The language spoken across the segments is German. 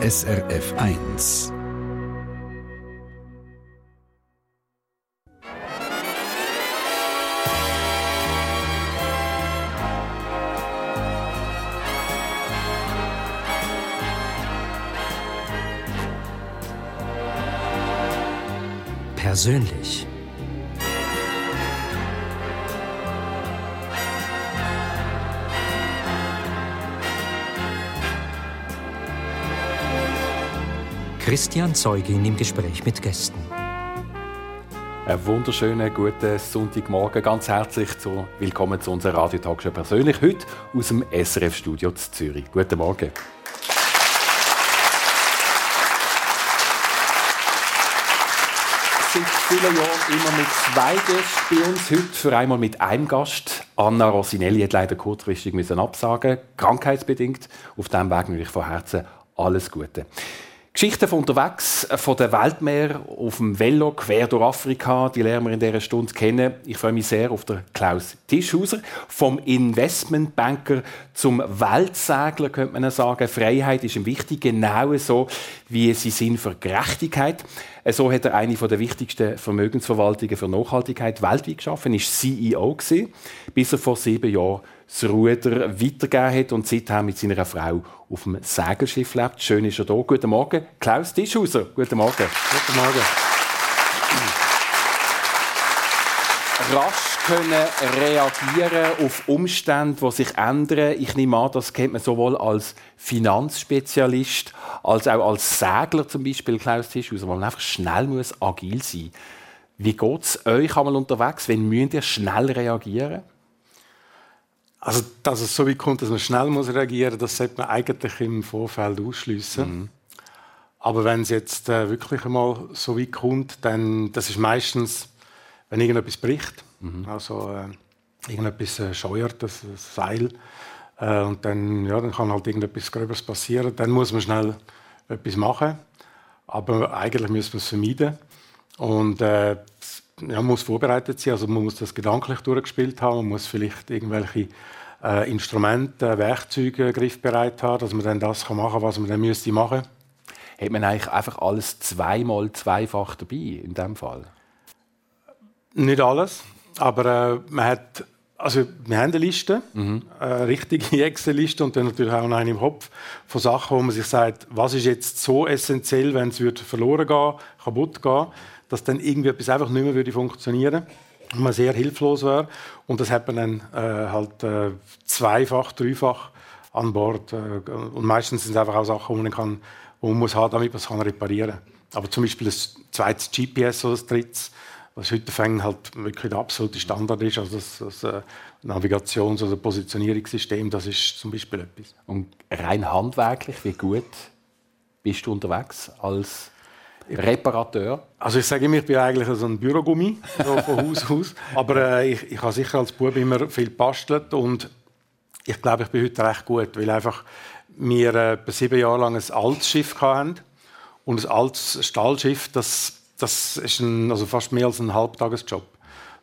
SRF 1. Persönlich. Christian Zeugin im Gespräch mit Gästen. Einen wunderschönen guten Sonntagmorgen. Ganz herzlich zu, willkommen zu unserer Radiotalkshow persönlich. Heute aus dem SRF-Studio Zürich. Guten Morgen. Seit vielen Jahren immer mit zwei Gästen bei uns. Heute für einmal mit einem Gast. Anna Rosinelli hat leider kurzfristig müssen absagen, krankheitsbedingt. Auf diesem Weg natürlich von Herzen alles Gute. Geschichten von unterwegs, äh, von der Weltmeer auf dem Velo quer durch Afrika, die lernen wir in dieser Stunde kennen. Ich freue mich sehr auf den Klaus Tischhauser, vom Investmentbanker zum Weltsegler, könnte man sagen. Freiheit ist ihm wichtig, genau so wie sie sind für Gerechtigkeit. Äh, so hat er eine der wichtigsten Vermögensverwaltungen für Nachhaltigkeit weltweit geschaffen, ist CEO gewesen, bis er vor sieben Jahren das Ruder weitergegeben hat und seither mit seiner Frau auf dem Segelschiff lebt. Schön ist er da. Guten Morgen, Klaus Tischhauser. Guten Morgen. Guten Morgen. rasch können reagieren auf Umstände, die sich ändern. Ich nehme an, das kennt man sowohl als Finanzspezialist als auch als Segler zum Beispiel, Klaus Tischhauser, wo man einfach schnell muss agil sein muss. Wie geht es euch einmal unterwegs, wenn müsst ihr schnell reagieren? Also, dass es so weit kommt, dass man schnell muss reagieren muss, das sollte man eigentlich im Vorfeld ausschließen. Mhm. Aber wenn es jetzt äh, wirklich einmal so weit kommt, dann das ist meistens, wenn irgendetwas bricht, mhm. also äh, irgendetwas äh, scheuert, das, das Seil, äh, und dann, ja, dann kann halt irgendetwas Gröberes passieren, dann muss man schnell etwas machen. Aber eigentlich müssen wir es vermeiden. Und äh, ja, man muss vorbereitet sein, also man muss das gedanklich durchgespielt haben, man muss vielleicht irgendwelche äh, Instrumente, Werkzeuge griffbereit haben, dass man dann das machen kann, was man dann müsste machen. Hat man eigentlich einfach alles zweimal zweifach dabei in dem Fall? Nicht alles, aber äh, man hat also wir haben eine Liste, mhm. eine richtige Excel-Liste und dann natürlich auch eine im Kopf von Sachen, wo man sich sagt, was ist jetzt so essentiell, wenn es verloren gehen, kaputt gehen dass dann irgendwie etwas einfach nicht mehr würde funktionieren und man sehr hilflos wäre. Und das hat man dann äh, halt äh, zweifach, dreifach an Bord. Äh, und meistens sind es einfach auch Sachen, die man, kann, die man muss haben, damit man es reparieren kann. Aber zum Beispiel ein zweites GPS oder ein drittes, was heute fängt halt wirklich der absolute Standard ist, also das, das äh, Navigations- oder Positionierungssystem, das ist zum Beispiel etwas. Und rein handwerklich, wie gut bist du unterwegs als Reparateur? Also ich sage immer, ich bin eigentlich so ein Bürogummi so von Haus aus. Aber äh, ich, ich habe sicher als Bub immer viel bastelt und ich glaube, ich bin heute recht gut, weil einfach wir äh, sieben Jahre lang ein altes Schiff hatten und ein altes Stahlschiff, das, das ist ein, also fast mehr als ein Halbtagesjob.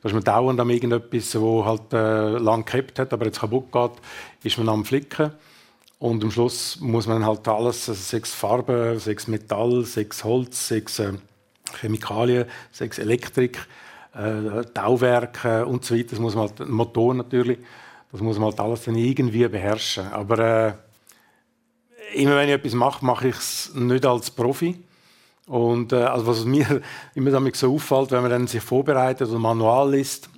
Da ist man dauernd an irgendetwas, wo halt äh, lang gehabt hat, aber jetzt kaputt geht, ist man am Flicken. Und am Schluss muss man halt alles, also sechs Farben, sechs Metall, sechs Holz, sechs äh, Chemikalien, sechs Elektrik, äh, Tauwerke und so weiter. Das muss man halt, Motor natürlich, das muss man halt alles dann irgendwie beherrschen. Aber äh, immer wenn ich etwas mache, mache ich es nicht als Profi. Und äh, also was mir immer damit so auffällt, wenn man dann sich vorbereitet oder Manual liest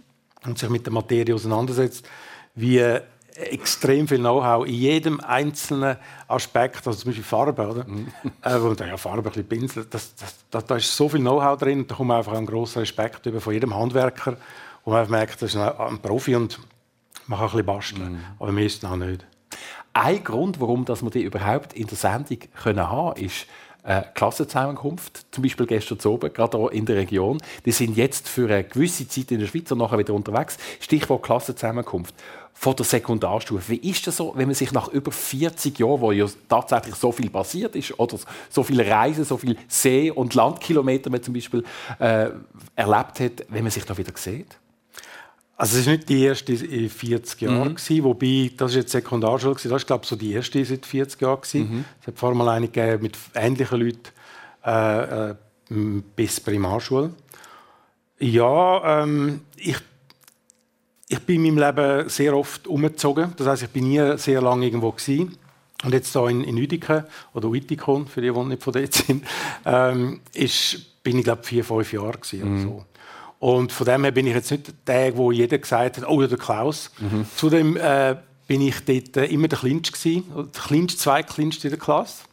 und sich mit der Materie auseinandersetzt, wie extrem viel Know-how in jedem einzelnen Aspekt, also zum Beispiel Farbe, oder? Mhm. Äh, wo man ja, Farbe ein bisschen pinselt, das, das, das, da ist so viel Know-how drin, da kommt man einfach einen grossen Respekt über von jedem Handwerker, wo man merkt, das ist ein, ein Profi und man kann ein bisschen basteln, mhm. aber wir ist auch nicht. Ein Grund, warum dass wir die überhaupt in der Sendung können haben, ist äh, Klassenzusammenkunft, zum Beispiel gestern oben, gerade in der Region. Die sind jetzt für eine gewisse Zeit in der Schweiz und nachher wieder unterwegs. Stichwort Klassenzusammenkunft von der Sekundarstufe. Wie ist das so, wenn man sich nach über 40 Jahren, wo ja tatsächlich so viel passiert ist, oder so viele Reisen, so viele See- und Landkilometer man zum Beispiel äh, erlebt hat, wenn man sich da wieder sieht? Also es war nicht die erste in 40 Jahren, mhm. wobei, das ist jetzt Sekundarschule, das war glaube ich so die erste seit 40 Jahren. Mhm. Es hat vor allem eine gegeben mit ähnlichen Leuten äh, äh, bis Primarschule. Ja, ähm, ich, ich bin in meinem Leben sehr oft umgezogen. Das heißt, ich bin nie sehr lange irgendwo gewesen. Und jetzt hier in, in Uedingen, oder Uitikon, für die, die nicht von dort sind, ähm, ist, bin ich glaube vier, fünf Jahre gewesen, mhm. so. Und von dem her bin ich jetzt nicht der, wo jeder gesagt hat, oh, der Klaus. Mhm. Zudem äh, bin ich dort äh, immer der Kleinste gewesen, der Kleinste, zwei Kleinste in der Klasse.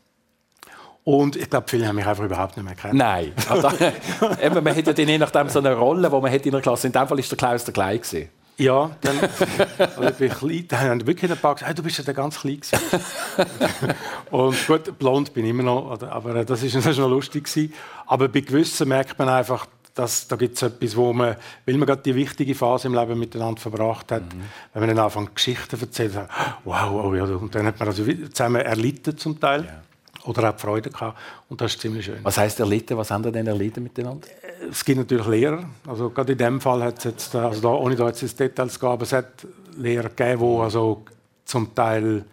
Und ich glaube, viele haben mich einfach überhaupt nicht mehr kennt. Nein. Also, eben, man hat ja je nachdem so eine Rolle, die man hat in der Klasse. In dem Fall war der Klaus der Kleine. Gewesen. Ja, dann, also ich bin klein, dann haben wirklich ein paar gesagt, hey, du bist ja der ganz klein Und gut, blond bin ich immer noch, aber das ist, das ist noch lustig gewesen. Aber bei gewissen merkt man einfach, dass da gibt es etwas, wo man, weil man gerade die wichtige Phase im Leben miteinander verbracht hat, mhm. wenn man dann anfängt Geschichten erzählt, sagt, wow, oh ja, und dann hat man also zusammen erlitten zum Teil. Ja oder auch Freude gehabt. Und das ist ziemlich schön. Was heißt erlitten? Was haben Sie denn erlitten miteinander? Es gibt natürlich Lehrer. Also gerade in dem Fall hat es jetzt, also da, ohne da jetzt ins Details zu gehen, aber es hat Lehrer gegeben, die also zum Teil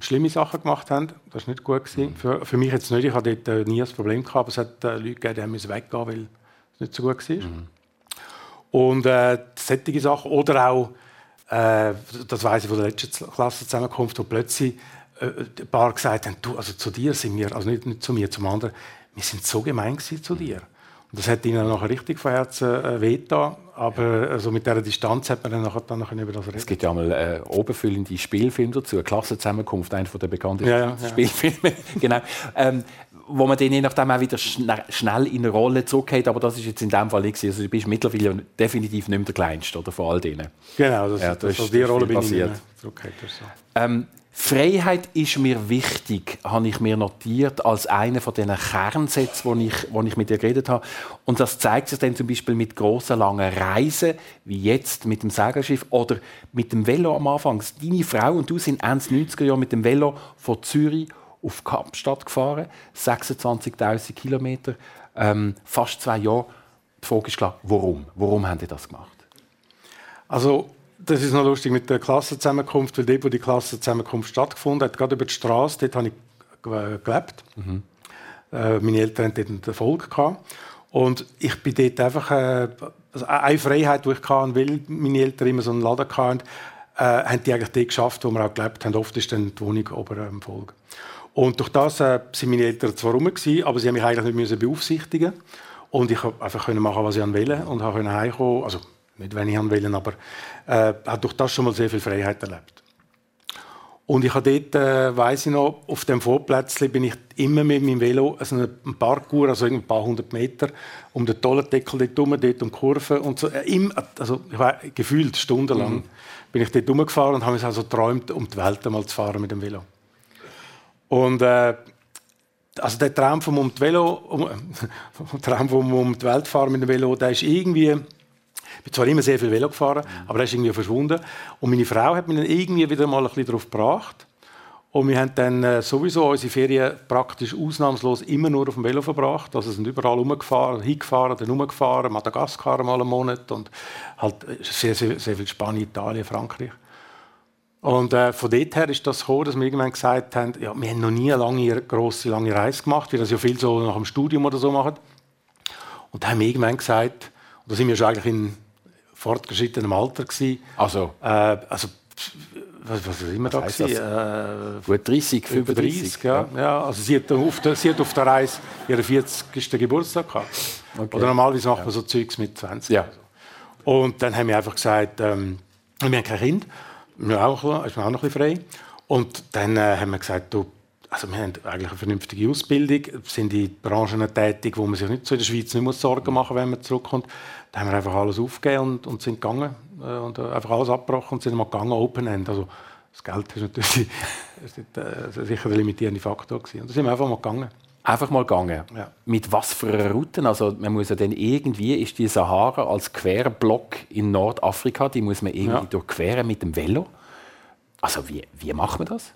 schlimme Sachen gemacht haben. Das war nicht gut. Gewesen. Für, für mich jetzt nicht. Ich hatte dort nie ein Problem gehabt, aber es hat äh, Leute gegeben, die weggehen weil es nicht so gut war. Mhm. Und äh, solche Sachen. Oder auch, äh, das weiß ich von der letzten Klassenzusammenkunft, wo plötzlich äh, ein paar gesagt haben, du, also zu dir sind wir, also nicht, nicht zu mir, zum anderen, wir sind so gemein zu dir. Und das hat ihnen nachher richtig von Herzen äh, wehgetan. Aber also mit dieser Distanz hat man dann nachher, dann nachher über das reden. Es gibt ja mal äh, oberfüllende Spielfilme dazu, eine Klassenzusammenkunft, einer der bekanntesten ja, ja, ja. Spielfilme. genau. Ähm, wo man dann je nachdem auch wieder schn schnell in eine Rolle zurückgeht. Aber das ist jetzt in dem Fall nicht. Also du bist mittlerweile definitiv nicht mehr der Kleinste oder, von all denen. Genau, das, ja, das, das, das die Rolle bin passiert. ich nicht mehr so. ähm, Freiheit ist mir wichtig, habe ich mir notiert als einer von diesen Kernsätzen, wo ich, wo ich mit dir geredet habe. Und das zeigt sich dann zum Beispiel mit großen langen Reisen, wie jetzt mit dem Segelschiff oder mit dem Velo am Anfang. Deine Frau und du sind Ende 90er Jahre mit dem Velo von Zürich auf Kapstadt gefahren, 26.000 Kilometer, ähm, fast zwei Jahre. Die Frage ist klar, warum? Warum haben die das gemacht? Also das ist noch lustig mit der Klassenzusammenkunft, weil dort, wo die Klassenzusammenkunft stattgefunden hat, gerade über die Straße, dort habe ich gelebt. Mhm. Äh, meine Eltern hatten dort einen Erfolg. Gehabt. Und ich bin dort einfach, äh, also eine Freiheit, die ich hatte, weil meine Eltern immer so einen Laden hatten, äh, haben die eigentlich dort geschafft, wo wir auch gelebt haben. Oft ist dann die Wohnung oben im Volk. Und durch das äh, sind meine Eltern zwar rum, gewesen, aber sie haben mich eigentlich nicht beaufsichtigen Und ich konnte einfach machen, was ich wollte und konnte heimkommen. Also, nicht, wenn ich wollte, aber äh, hat durch das schon mal sehr viel Freiheit erlebt. Und ich habe dort, äh, weiss ich noch, auf dem Vorplätzchen bin ich immer mit meinem Velo, also ein Parkour, also ein paar hundert Meter, um den Tollendeckel dort herum, dort um Kurven und so. Äh, immer, also ich war gefühlt stundenlang mhm. bin ich dort rumgefahren und habe mich also geträumt, um die Welt einmal zu fahren mit dem Velo. Und äh, also der Traum vom um die Velo, um, Traum vom um die Welt fahren mit dem Velo, der ist irgendwie ich bin zwar immer sehr viel Velo gefahren, mhm. aber er ist irgendwie verschwunden. Und meine Frau hat mich dann irgendwie wieder mal ein bisschen darauf gebracht. Und wir haben dann äh, sowieso unsere Ferien praktisch ausnahmslos immer nur auf dem Velo verbracht. Also sind überall rumgefahren, hingefahren, dann rumgefahren, Madagaskar mal einen Monat und halt sehr, sehr, sehr viel Spanien, Italien, Frankreich. Und äh, von dort her ist das gekommen, dass wir irgendwann gesagt haben, ja, wir haben noch nie eine lange, grosse, lange Reise gemacht, wie das ja viel so nach dem Studium oder so machen. Und dann haben wir irgendwann gesagt, da sind wir schon eigentlich in fortgeschrittenem Alter gewesen. Also? Äh, also was, was immer was da gewesen? Äh, Gut 30, 35. ja. ja. ja. also sie hat, auf der, sie hat auf der Reise ihren 40. Geburtstag gehabt. Okay. Oder normalerweise macht man so Zeugs mit 20. Ja. Und dann haben wir einfach gesagt, ähm, wir haben kein Kind, wir auch, ist man auch noch ein bisschen frei. Und dann äh, haben wir gesagt, du, also wir haben eigentlich eine vernünftige Ausbildung, sind in Branchen tätig, wo man sich nicht so in der Schweiz nicht muss Sorgen machen muss, wenn man zurückkommt. Da haben wir einfach alles aufgegeben und, und sind gegangen äh, und äh, einfach alles abgebrochen und sind mal gegangen, Open End. Also das Geld ist natürlich ist nicht, äh, sicher der limitierende Faktor gewesen. Und da sind wir einfach mal gegangen. Einfach mal gegangen. Ja. Mit was für Routen? Also man muss ja dann irgendwie ist die Sahara als Querblock in Nordafrika, die muss man irgendwie ja. durchqueren mit dem Velo. Also wie, wie macht man das?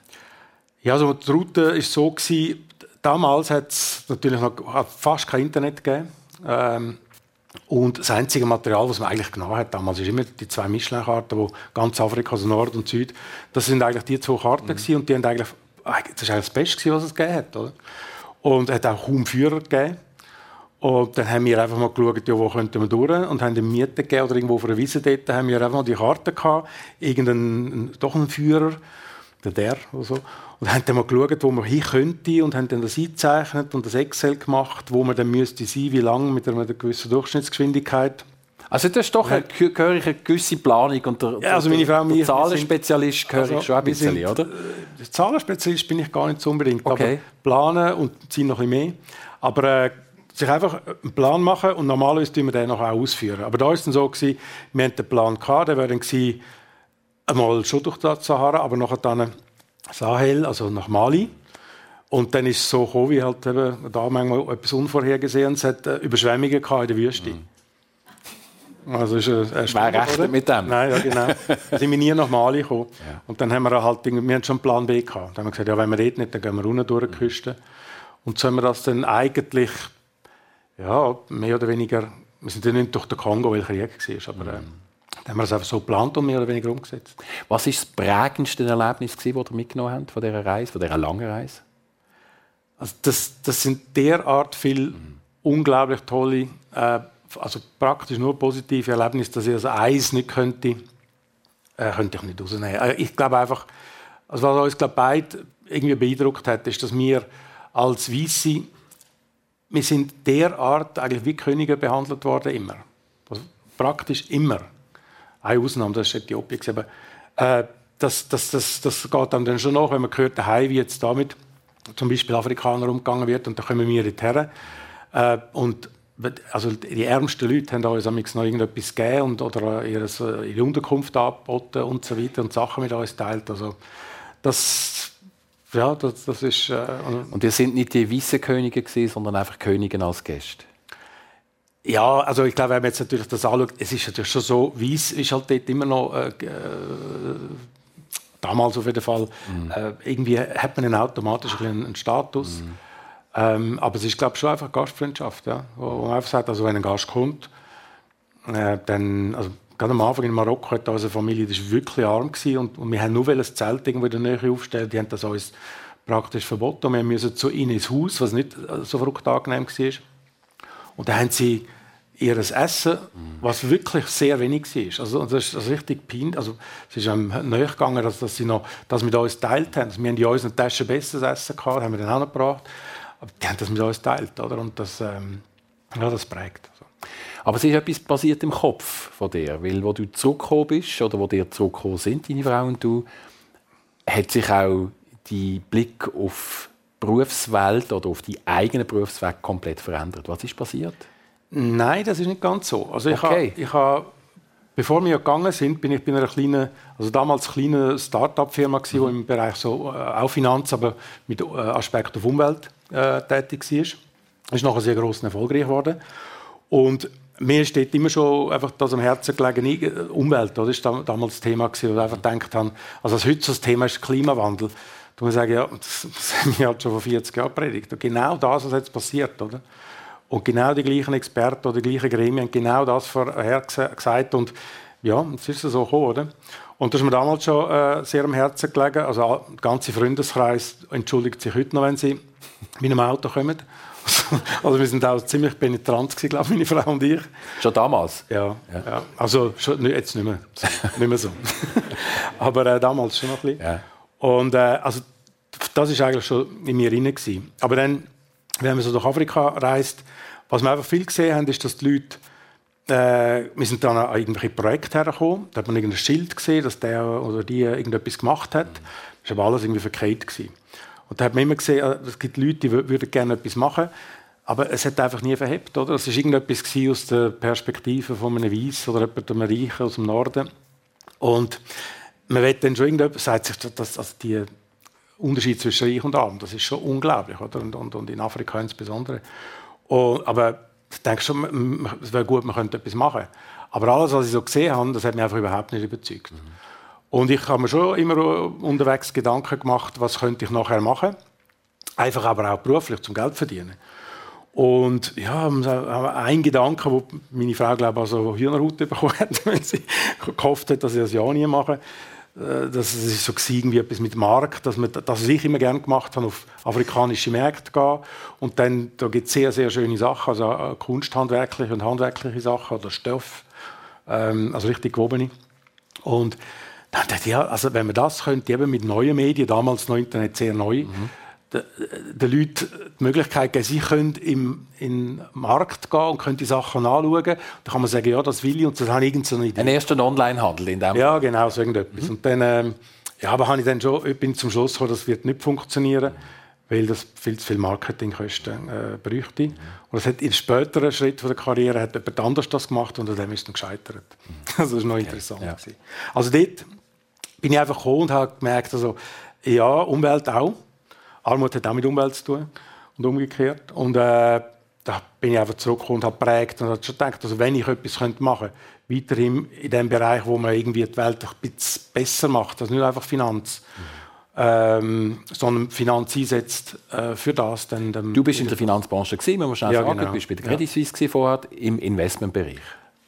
Ja, also die Route ist so gewesen, damals hat es natürlich noch fast kein Internet gegeben. Ähm, Und das einzige Material, was man eigentlich genommen hat damals, ist immer die zwei Michelin-Karten, wo ganz Afrika, also Nord und Süd, das sind eigentlich die zwei Karten mhm. und die haben eigentlich, das war eigentlich das Beste, was es gegeben hat, oder? Und es hat auch kaum Führer gegeben. Und dann haben wir einfach mal geschaut, ja, wo könnten wir durch und haben eine Miete gegeben oder irgendwo auf einer Wiese dort, haben wir einfach mal die Karte gehabt, irgendeinen, doch einen Führer, der der oder so. Und haben dann mal geschaut, wo man hin könnte und haben dann das eingezeichnet und das Excel gemacht, wo man dann müsste sein, wie lange mit einer gewissen Durchschnittsgeschwindigkeit. Also das ist doch eine, gehöre eine gewisse Planung und der, ja, also meine Frau, der Zahlenspezialist gehöre also, ich schon ein bisschen, sind, oder? Der Zahlenspezialist bin ich gar nicht so unbedingt, okay. aber planen und ziehen noch ein bisschen mehr. Aber äh, sich einfach einen Plan machen und normalerweise tun wir den noch auch ausführen. Aber da war es dann so, gewesen, wir hatten den Plan gehabt, der wäre dann gewesen, einmal schon durch die Sahara, aber nachher dann Sahel, also nach Mali. Und dann ist es so gekommen, wie halt eben da manchmal etwas Unvorhergesehenes hat, äh, Überschwemmungen in der Wüste. Mhm. Also ist ein, ein Wer rechnet mit dem? Nein, ja, genau. Dann sind wir nie nach Mali gekommen. Ja. Und dann haben wir halt, wir haben schon einen Plan B gehabt. Dann haben wir gesagt, ja, wenn wir dort nicht, dann gehen wir runter durch die Küste. Und so haben wir das dann eigentlich, ja, mehr oder weniger, wir sind dann nicht durch den Kongo, weil Krieg war, aber äh, haben wir das einfach so geplant und mehr oder weniger umgesetzt. Was war das prägendste Erlebnis, das ihr mitgenommen habt von dieser Reise, von dieser langen Reise? Also das, das sind derart viele mhm. unglaublich tolle äh, also praktisch nur positive Erlebnisse, dass ich also eins nicht könnte, äh, könnte ich nicht rausnehmen. Äh, ich glaube einfach, also was uns beide irgendwie beeindruckt hat, ist, dass wir als Weisse, wir sind derart eigentlich wie Könige behandelt worden immer. Also praktisch immer. Eine Ausnahme, das ist Äthiopien. Aber äh, das, das, das, das geht dann schon nach, wenn man hört, daheim, wie jetzt damit zum Beispiel Afrikaner umgegangen wird und da kommen wir dorthin. Äh, und also die ärmsten Leute haben uns noch irgendetwas gegeben und, oder ihre, Unterkunft angeboten und so weiter und Sachen mit uns teilt. Also das, ja, das, das ist... Äh, und ihr sind nicht die weißen Könige gewesen, sondern einfach Könige als Gäste? Ja, also ich glaube, wenn man jetzt natürlich das anschaut, es ist natürlich schon so, Weiss ist halt dort immer noch... Äh, äh damals auf jeden Fall, mhm. äh, irgendwie hat man einen automatisch einen Status. Mhm. Ähm, aber es ist, glaube ich, schon einfach Gastfreundschaft, ja? wo, wo man einfach sagt, also wenn ein Gast kommt, äh, dann, also gerade am Anfang in Marokko hat unsere Familie, das war wirklich arm gewesen und, und wir haben nur ein Zelt irgendwo in der Nähe aufstellen, die haben das uns praktisch verboten und wir mussten zu ihnen ins Haus, was nicht äh, so verrückt angenehm war. Und dann haben sie ihr Essen, was wirklich sehr wenig war. Also, das ist richtig peinlich. Also, es ist am näher gegangen, dass, dass sie noch das mit uns geteilt haben. Also, wir haben in unseren Taschen besseres Essen gehabt, haben wir dann auch noch gebracht. Aber die haben das mit uns geteilt, oder? Und das, ähm, ja, das prägt. Also. Aber es ist etwas passiert im Kopf von dir, weil wo du zurückgekommen bist oder wo dir zurückgekommen sind, deine Frau und du, hat sich auch die Blick auf Berufswelt oder auf die eigene Berufswelt komplett verändert. Was ist passiert? Nein, das ist nicht ganz so. Also ich okay. habe, ich habe, bevor wir gegangen sind, bin ich bei einer kleinen, also damals kleine Start-up-Firma mhm. die im Bereich so äh, auch Finanz, aber mit äh, Aspekt auf Umwelt äh, tätig war. Das ist nachher sehr groß und erfolgreich geworden. Und mir steht immer schon einfach das am Herzen gelegen, Umwelt, das ist damals das Thema wo ich einfach gedacht habe, also das heute das Thema ist Klimawandel. Ich sagen, ja, das, das haben wir halt schon vor 40 Jahren predigt. Und genau das, was jetzt passiert, oder? Und genau die gleichen Experten oder die gleichen Gremien haben genau das vorhergesagt. Und ja, es ist so gekommen, oder? Und das ist mir damals schon äh, sehr am Herzen gelegen. Also der ganze Freundeskreis entschuldigt sich heute noch, wenn sie mit einem Auto kommen. also wir sind auch ziemlich penetrant gewesen, glaube meine Frau und ich. Schon damals? Ja, ja. ja. also schon, jetzt nicht mehr, nicht mehr so. Aber äh, damals schon noch ein bisschen. Ja. Und äh, also das ist eigentlich schon in mir drin gewesen. Aber dann, wenn man so durch Afrika reist, was wir einfach viel gesehen haben, ist, dass die Leute äh, wir sind dann an irgendwelche Projekte hergekommen. Da hat man irgendein Schild gesehen, dass der oder die irgendetwas gemacht hat. Das war aber alles irgendwie verkehrt. Gewesen. Und da hat man immer gesehen, äh, es gibt Leute, die würden gerne etwas machen, aber es hat einfach nie verhebt. Oder? Es war irgendetwas aus der Perspektive von einem Weiss oder einem Reichen aus dem Norden. Und man will dann schon irgendetwas, sagt sich, dass also die Unterschied zwischen Reich und Arm, das ist schon unglaublich. Oder? Und, und, und in Afrika insbesondere. Und, aber ich denke schon, es wäre gut, man könnte etwas machen. Aber alles, was ich so gesehen habe, das hat mich einfach überhaupt nicht überzeugt. Mhm. Und ich habe mir schon immer unterwegs Gedanken gemacht, was könnte ich nachher machen. Einfach aber auch beruflich, zum Geld verdienen. Und ja, ein Gedanke, wo meine Frau glaube ich also Hühnerhaut bekommen hat, wenn sie gehofft hat, dass ich das ja nie mache. Äh, das ist so irgendwie etwas mit Markt, dass man das ich immer gerne gemacht habe, auf afrikanische Märkte gehen und dann da gibt es sehr sehr schöne Sachen, also äh, kunsthandwerkliche und handwerkliche Sachen oder Stoff, ähm, also richtig gewobene. Und dann dachte ich, ja, also wenn man das könnte, eben mit neuen Medien, damals noch Internet sehr neu, mhm den Leuten die Möglichkeit geben, sie können im, in den Markt gehen und können die Sachen anschauen. Da kann man sagen, ja, das will ich und das habe ich irgendeine Idee. Ein erster Online-Handel in dem Ja, genau, so irgendetwas. Mhm. Und dann, ähm, ja, aber habe ich dann schon, ich bin zum Schluss gekommen, das wird nicht funktionieren, weil das viel zu viel Marketingkosten äh, bräuchte. Mhm. Und das hat in späteren Schritt der Karriere hat jemand anders das gemacht und an dem ist dann gescheitert. Mhm. Also das war noch interessant. Ja. Also dort bin ich einfach gekommen und habe gemerkt, also, ja, Umwelt auch. Armut hat auch mit Umwelt zu tun und umgekehrt. Und äh, da bin ich einfach zurückgekommen und habe geprägt und habe schon gedacht, also wenn ich etwas machen könnte, weiterhin in dem Bereich, wo man irgendwie die Welt ein bisschen besser macht, also nicht einfach Finanz, mhm. ähm, sondern Finanz einsetzt äh, für das. Dann, dann du bist in der Finanzbranche gewesen, man muss schnell ja, sagen, genau. du bist bei der Credit Suisse ja. vorher im Investmentbereich.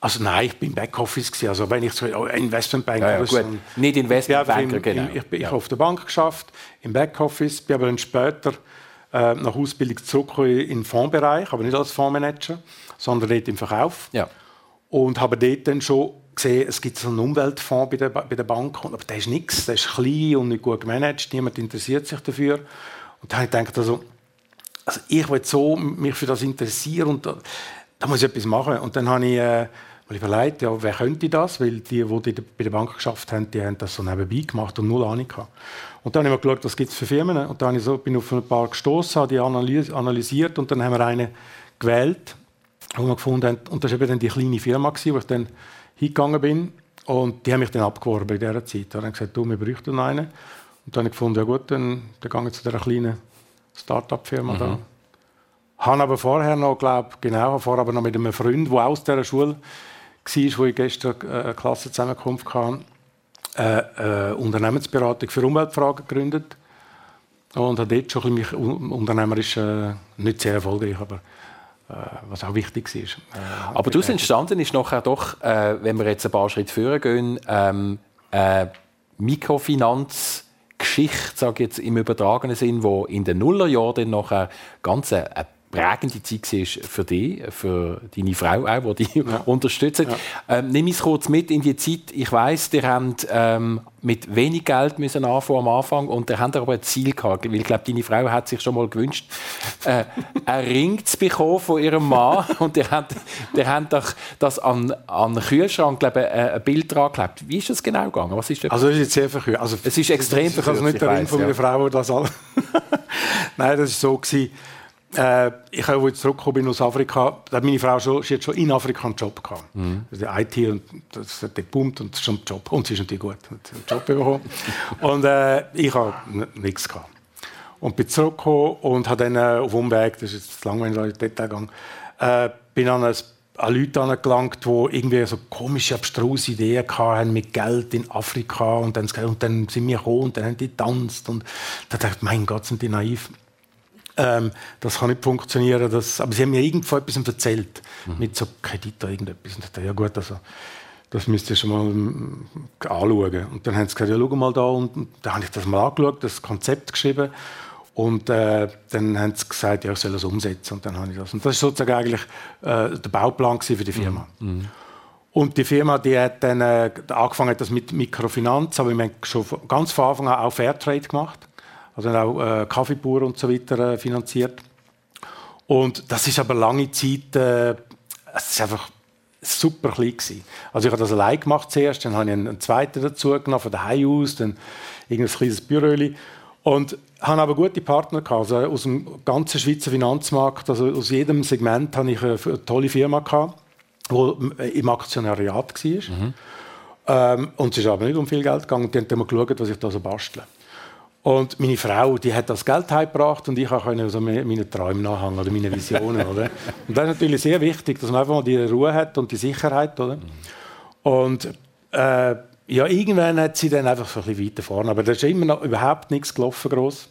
Also nein, ich bin Backoffice gewesen. Also wenn ich so Investmentbanker, ja, ja, gut. nicht Investmentbanker, genau. Ich, ich, ich ja. auf der Bank geschafft, im Backoffice, bin aber dann später äh, nach Ausbildung zurückgekommen in den Fondsbereich, aber nicht als Fondsmanager, sondern dort im Verkauf. Ja. Und habe dort dann schon gesehen, es gibt so einen Umweltfonds bei der, bei der Bank, aber der ist nichts, der ist klein und nicht gut gemanagt, niemand interessiert sich dafür. Und dann habe ich gedacht, also, also ich will so mich für das interessieren und da, da muss ich etwas machen. Und dann habe ich äh, mal überlegt, ja, wer könnte das? Weil die, die, die bei der Bank geschafft haben, die haben das so nebenbei gemacht und null Ahnung gehabt. Und dann habe ich mal geschaut, was gibt es für Firmen. Und dann ich so, bin ich auf ein paar gestoßen, habe die analysiert und dann haben wir eine gewählt, wo wir gefunden haben, und das war eben dann die kleine Firma, gewesen, wo ich dann hingegangen bin. Und die haben mich dann abgeworben in dieser Zeit. Da haben gesagt, du, wir bräuchten einen. Und dann habe ich gefunden, ja gut, dann, dann gehe ich zu dieser kleinen Start-up-Firma mhm. da habe aber vorher noch, glaube genau, vorher aber noch mit einem Freund, der aus dieser Schule war, wo ich gestern eine Klassenzusammenkunft hatte, eine äh, Unternehmensberatung für Umweltfragen gegründet. Und habe dort schon mich unternehmerisch äh, nicht sehr erfolgreich, aber äh, was auch wichtig war. Äh, aber daraus entstanden ist nachher doch, äh, wenn wir jetzt ein paar Schritte führen gehen, ähm, äh, Mikrofinanz Geschichte, sage ich jetzt im übertragenen Sinn, wo in den Nullerjahren dann nachher ganz eine prägende Zeit war für dich, für deine Frau auch, die dich ja. unterstützt. Ja. Ähm, nimm es kurz mit in die Zeit. Ich weiss, ihr habt ähm, mit wenig Geld müssen anfangen am Anfang und ihr habt aber ein Ziel gehabt, weil ich glaube, deine Frau hat sich schon mal gewünscht, äh, einen Ring zu bekommen von ihrem Mann und ihr habt, ihr habt doch das an, an den Kühlschrank glaube, äh, ein Bild dran geklebt. Wie ist das genau gegangen? Was ist das? Also, es ist jetzt sehr verkürzt. Also, es ist extrem verkürzt. Also nicht der Ring von meiner ja. Frau, das alles. Nein, das war so gewesen äh, ich, als ich zurückgekommen bin aus Afrika, hat meine Frau schon, sie hat schon in Afrika einen Job gehabt. Mhm. Also IT und das hat geboomt und schon einen Job. Und sie ist natürlich gut, hat einen Job bekommen. und äh, ich habe nichts gehabt. Und bin zurückgekommen und habe dann äh, auf Umweg, das ist jetzt langweilig, Detail gegangen, äh, bin an, ein, an Leute angelangt, die irgendwie so komische, abstruse Ideen hatten mit Geld in Afrika. Und dann, und dann sind wir gekommen und dann haben die getanzt. Und da dachte ich, mein Gott, sind die naiv ähm, das kann nicht funktionieren. Das, aber sie haben mir irgendwo etwas erzählt, mhm. mit so Kredit oder irgendetwas. Und ich dachte, ja gut, also, das müsst ihr schon mal ähm, anschauen. Und dann haben sie gesagt, ja, schau mal da. Und, und dann habe ich das mal angeschaut, das Konzept geschrieben. Und äh, dann haben sie gesagt, ja, ich soll das umsetzen. Und dann habe ich das. Und das ist sozusagen eigentlich äh, der Bauplan für die Firma. Mhm. mhm. Und die Firma, die hat dann äh, angefangen hat das mit Mikrofinanz, aber wir haben schon ganz von Anfang an auch Fairtrade gemacht also auch äh, Kaffeebauer und so weiter äh, finanziert. Und das ist aber lange Zeit, äh, es ist einfach super klein gewesen. Also ich habe das allein gemacht zuerst, dann habe ich einen, einen zweiten dazu genommen von daheim aus, dann irgendein kleines Büro und habe aber gute Partner gehabt, also aus dem ganzen Schweizer Finanzmarkt, also aus jedem Segment habe ich eine, eine tolle Firma gehabt, die im Aktionariat war. Mhm. Ähm, und es ist aber nicht um viel Geld gegangen. Die haben dann mal geschaut, was ich da so bastle. Und meine Frau, die hat das Geld heimgebracht und ich konnte also meinen Träumen nachhängen oder meine Visionen. oder? Und das ist natürlich sehr wichtig, dass man einfach mal die Ruhe hat und die Sicherheit. Oder? Und äh, ja, irgendwann hat sie dann einfach so ein bisschen weiter vorne. Aber da ist immer noch überhaupt nichts gelaufen, gross.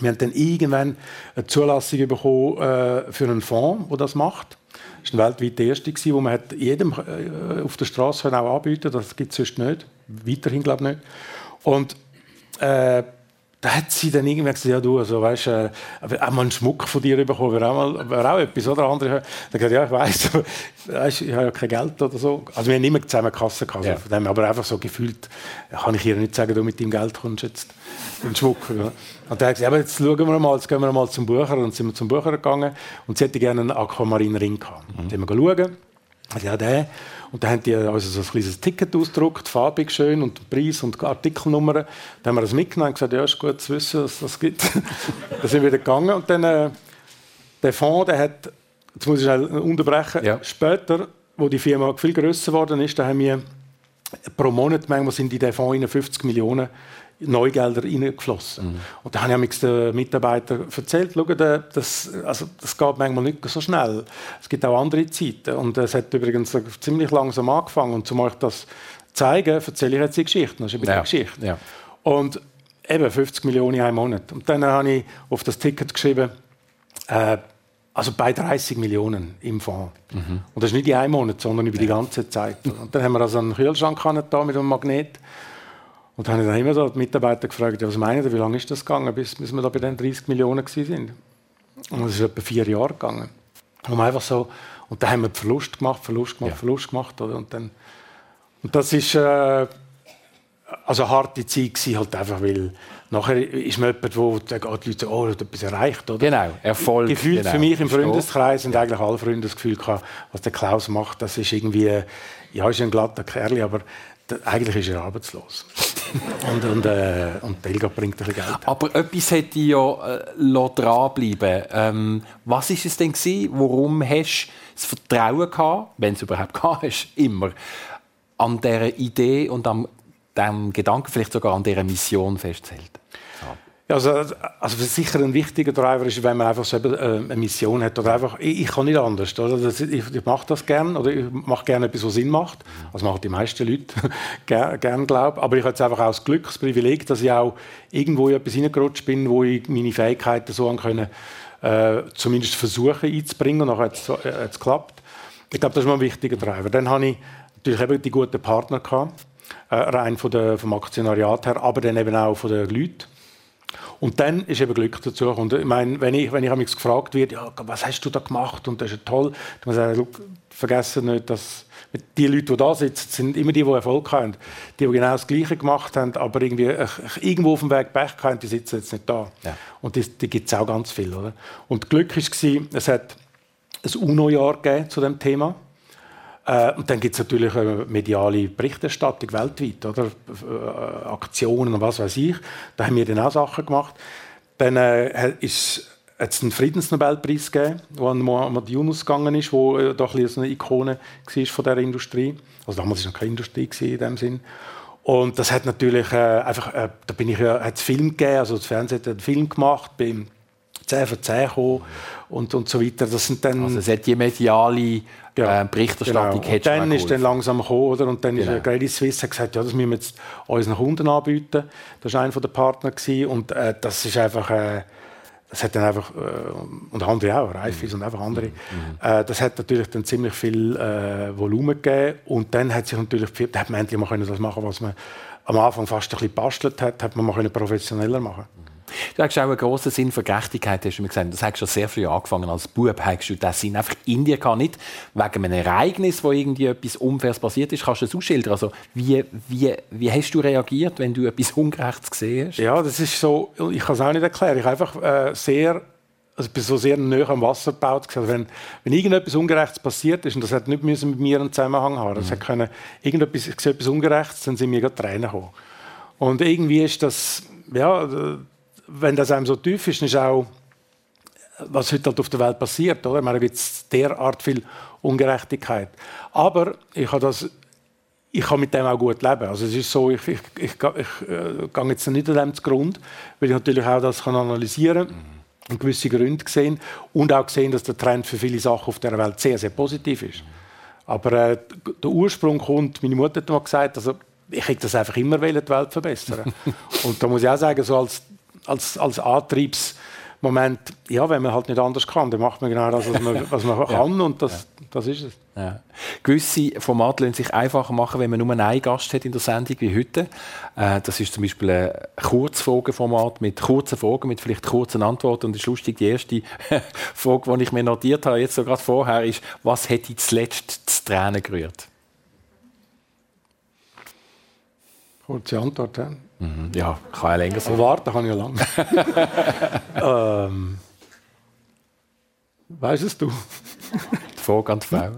Wir haben dann irgendwann eine Zulassung bekommen äh, für einen Fonds, der das macht. Das war weltweit der erste, wo man hat jedem äh, auf der Straße auch anbieten Das gibt es sonst nicht. Weiterhin, glaube ich, nicht. Und äh, da hat sie dann irgendwann gesagt, ja du, also, weißt, äh, auch mal einen Schmuck von dir bekommen, wäre auch, mal, wäre auch etwas, oder? Andere dann gesagt, ja, ich weiss, aber weißt, ich habe ja kein Geld oder so. Also wir haben immer zusammen Kasse gehabt, ja. von dem, aber einfach so gefühlt, kann ich ihr nicht sagen, du mit deinem Geld kommst jetzt den Schmuck. Ja. Und dann hat gesagt, aber jetzt schauen wir mal, jetzt gehen wir mal zum Bucher. Und dann sind wir zum Bucher gegangen und sie hätte gerne einen Aquamarin-Ring gehabt. Mhm. Dann haben wir schauen, ja, der. Und dann haben die also so ein kleines Ticket ausgedruckt, farbig schön und Preis und Artikelnummern. Dann haben wir das mitgenommen und gesagt, ja, ist gut zu wissen, dass es das gibt. dann sind wir wieder gegangen und dann äh, der Fonds, der hat, jetzt muss ich schnell unterbrechen, ja. später, wo die Firma viel größer geworden ist, da haben wir pro Monat manchmal sind in den Fonds 50 Millionen Neugelder reingeflossen. Mhm. Und da habe ich den Mitarbeitern erzählt, schau, das, also, das geht manchmal nicht so schnell. Es gibt auch andere Zeiten. Und es hat übrigens ziemlich langsam angefangen. Und um euch das zeigen, erzähle ich jetzt die Geschichte. Das ist eine ja. Geschichte. Ja. Und eben 50 Millionen in einem Monat. Und dann habe ich auf das Ticket geschrieben, äh, also bei 30 Millionen im Fonds. Mhm. Und das ist nicht in einem Monat, sondern über ja. die ganze Zeit. Und dann haben wir also einen Kühlschrank da mit einem Magnet. Und dann habe ich dann immer so die Mitarbeiter gefragt, ja, was meinen Sie, wie lange ist das gegangen, bis, bis wir da bei den 30 Millionen sind? Und das ist etwa vier Jahre gegangen. Und einfach so, und dann haben wir Verlust gemacht, Verlust gemacht, ja. Verlust gemacht. Oder? Und, dann, und das ist äh, also eine harte Zeit gewesen, halt einfach, weil nachher ist man jemand, wo die Leute oh, hat etwas erreicht. Oder? Genau, Erfolg. Gefühlt genau. für mich im Freundeskreis sind eigentlich alle Freunde das Gefühl gehabt, was der Klaus macht, das ist irgendwie, ja, ist ein glatter Kerl, aber eigentlich ist er arbeitslos. und, und, äh, und Belga bringt ein bisschen Geld. Aber etwas hätte ja äh, dranbleiben ähm, Was war es denn gewesen? Warum hast du das Vertrauen gehabt, wenn es überhaupt gehabt hast, immer, an dieser Idee und am dem Gedanken, vielleicht sogar an dieser Mission festhält? Also, also sicher ein wichtiger Driver ist, wenn man einfach so äh, eine Mission hat oder einfach, ich, ich kann nicht anders, oder? Das, ich, ich mache das gern oder ich mache gerne etwas, was Sinn macht. Das machen die meisten Leute gern, gern glaube Aber ich habe jetzt einfach auch das Glück, das Privileg, dass ich auch irgendwo in etwas hineingerutscht bin, wo ich meine Fähigkeiten so können, äh, zumindest versuchen einzubringen und nachher hat es äh, geklappt. Ich glaube, das ist mal ein wichtiger Driver. Dann habe ich natürlich eben die guten Partner gehabt, äh, rein von der, vom Aktionariat her, aber dann eben auch von den Leuten und dann ist eben Glück dazu. Und ich meine, wenn ich, wenn ich mich gefragt werde, ja, was hast du da gemacht und das ist ja toll, dann muss ich sagen, vergessen nicht, dass die Leute, die da sitzen, sind immer die, die Erfolg haben. Die, die genau das Gleiche gemacht haben, aber irgendwie irgendwo auf dem Weg Pech haben, die sitzen jetzt nicht da. Ja. Und die, die gibt es auch ganz viel. Oder? Und Glück war, es hat ein UNO-Jahr zu dem Thema. Äh, und dann gibt es natürlich eine mediale Berichterstattung weltweit, oder? Äh, Aktionen und was weiß ich. Da haben wir dann auch Sachen gemacht. Dann äh, ist es einen Friedensnobelpreis gegeben, der an Yunus gegangen ist, wo äh, doch ein eine Ikone war von der Industrie. Also damals war es noch keine Industrie in dem Sinn. Und das hat natürlich äh, einfach, äh, da bin ich ja, hat Film gegeben, also das Fernsehen hat einen Film gemacht, beim 10 von 10 gekommen und, und so weiter. Das sind dann... Also es hat die mediale ja, äh, Berichterstattung genau. Und dann ist dann langsam gekommen, oder? Und dann genau. ist Credit Suisse gesagt, ja, das müssen wir jetzt unseren Kunden anbieten. Das war einer der Partner gewesen. und äh, das ist einfach, äh, das hat dann einfach äh, und andere auch, Reifis mhm. und einfach andere. Mhm. Äh, das hat natürlich dann ziemlich viel äh, Volumen gegeben und dann hat sich natürlich, da hat man endlich mal das machen, was man am Anfang fast ein bisschen bastelt hat, hat man mal professioneller machen. Mhm. Du hast auch einen grossen Sinn für Gerechtigkeit, hast du mir gesagt. Das hast du schon sehr früh angefangen. Als Bub hast du das Sinn einfach in dir gehabt. Nicht wegen einem Ereignis, wo irgendwie etwas Unfaires passiert ist. Kannst du das ausschildern? Also, wie, wie, wie hast du reagiert, wenn du etwas Ungerechtes gesehen hast? Ja, das ist so, ich kann es auch nicht erklären. Ich habe einfach äh, sehr also ich bin so sehr nah am Wasser gebaut. Also wenn, wenn irgendetwas Ungerechtes passiert ist, und das hat nicht mit mir einen Zusammenhang haben, das mhm. hat können, irgendetwas, ich sehe etwas Ungerechtes, dann sind mir gerade Tränen gekommen. Und irgendwie ist das, ja, wenn das einem so tief ist, ist auch, was heute halt auf der Welt passiert. Oder? Ich meine, da gibt es derart viel Ungerechtigkeit. Aber ich habe das ich kann mit dem auch gut leben. Also es ist so, ich, ich, ich, ich äh, gehe jetzt nicht an dem zugrunde, weil ich natürlich auch das kann analysieren kann mhm. und gewisse Gründe sehen und auch sehen, dass der Trend für viele Sachen auf der Welt sehr, sehr positiv ist. Aber äh, der Ursprung kommt, meine Mutter hat mal gesagt, also ich hätte das einfach immer wollen, die Welt verbessern. und da muss ich auch sagen, so als als, als Antriebsmoment, ja, wenn man halt nicht anders kann, dann macht man genau das, was man, was man kann und das, das ist es. Ja. Gewisse Formate lassen sich einfacher machen, wenn man nur einen Gast hat in der Sendung wie heute. Äh, das ist zum Beispiel ein Kurzfragenformat mit kurzen Fragen, mit vielleicht kurzen Antworten. Und es ist lustig, die erste Frage, die ich mir notiert habe, jetzt so gerade vorher, ist, was hätte zuletzt zu Tränen gerührt? Kurze Antwort, ja. Mhm. Ja, kann ja länger sein. Aber warten kann ich ja lange. ähm, weißt es du? An die Frau.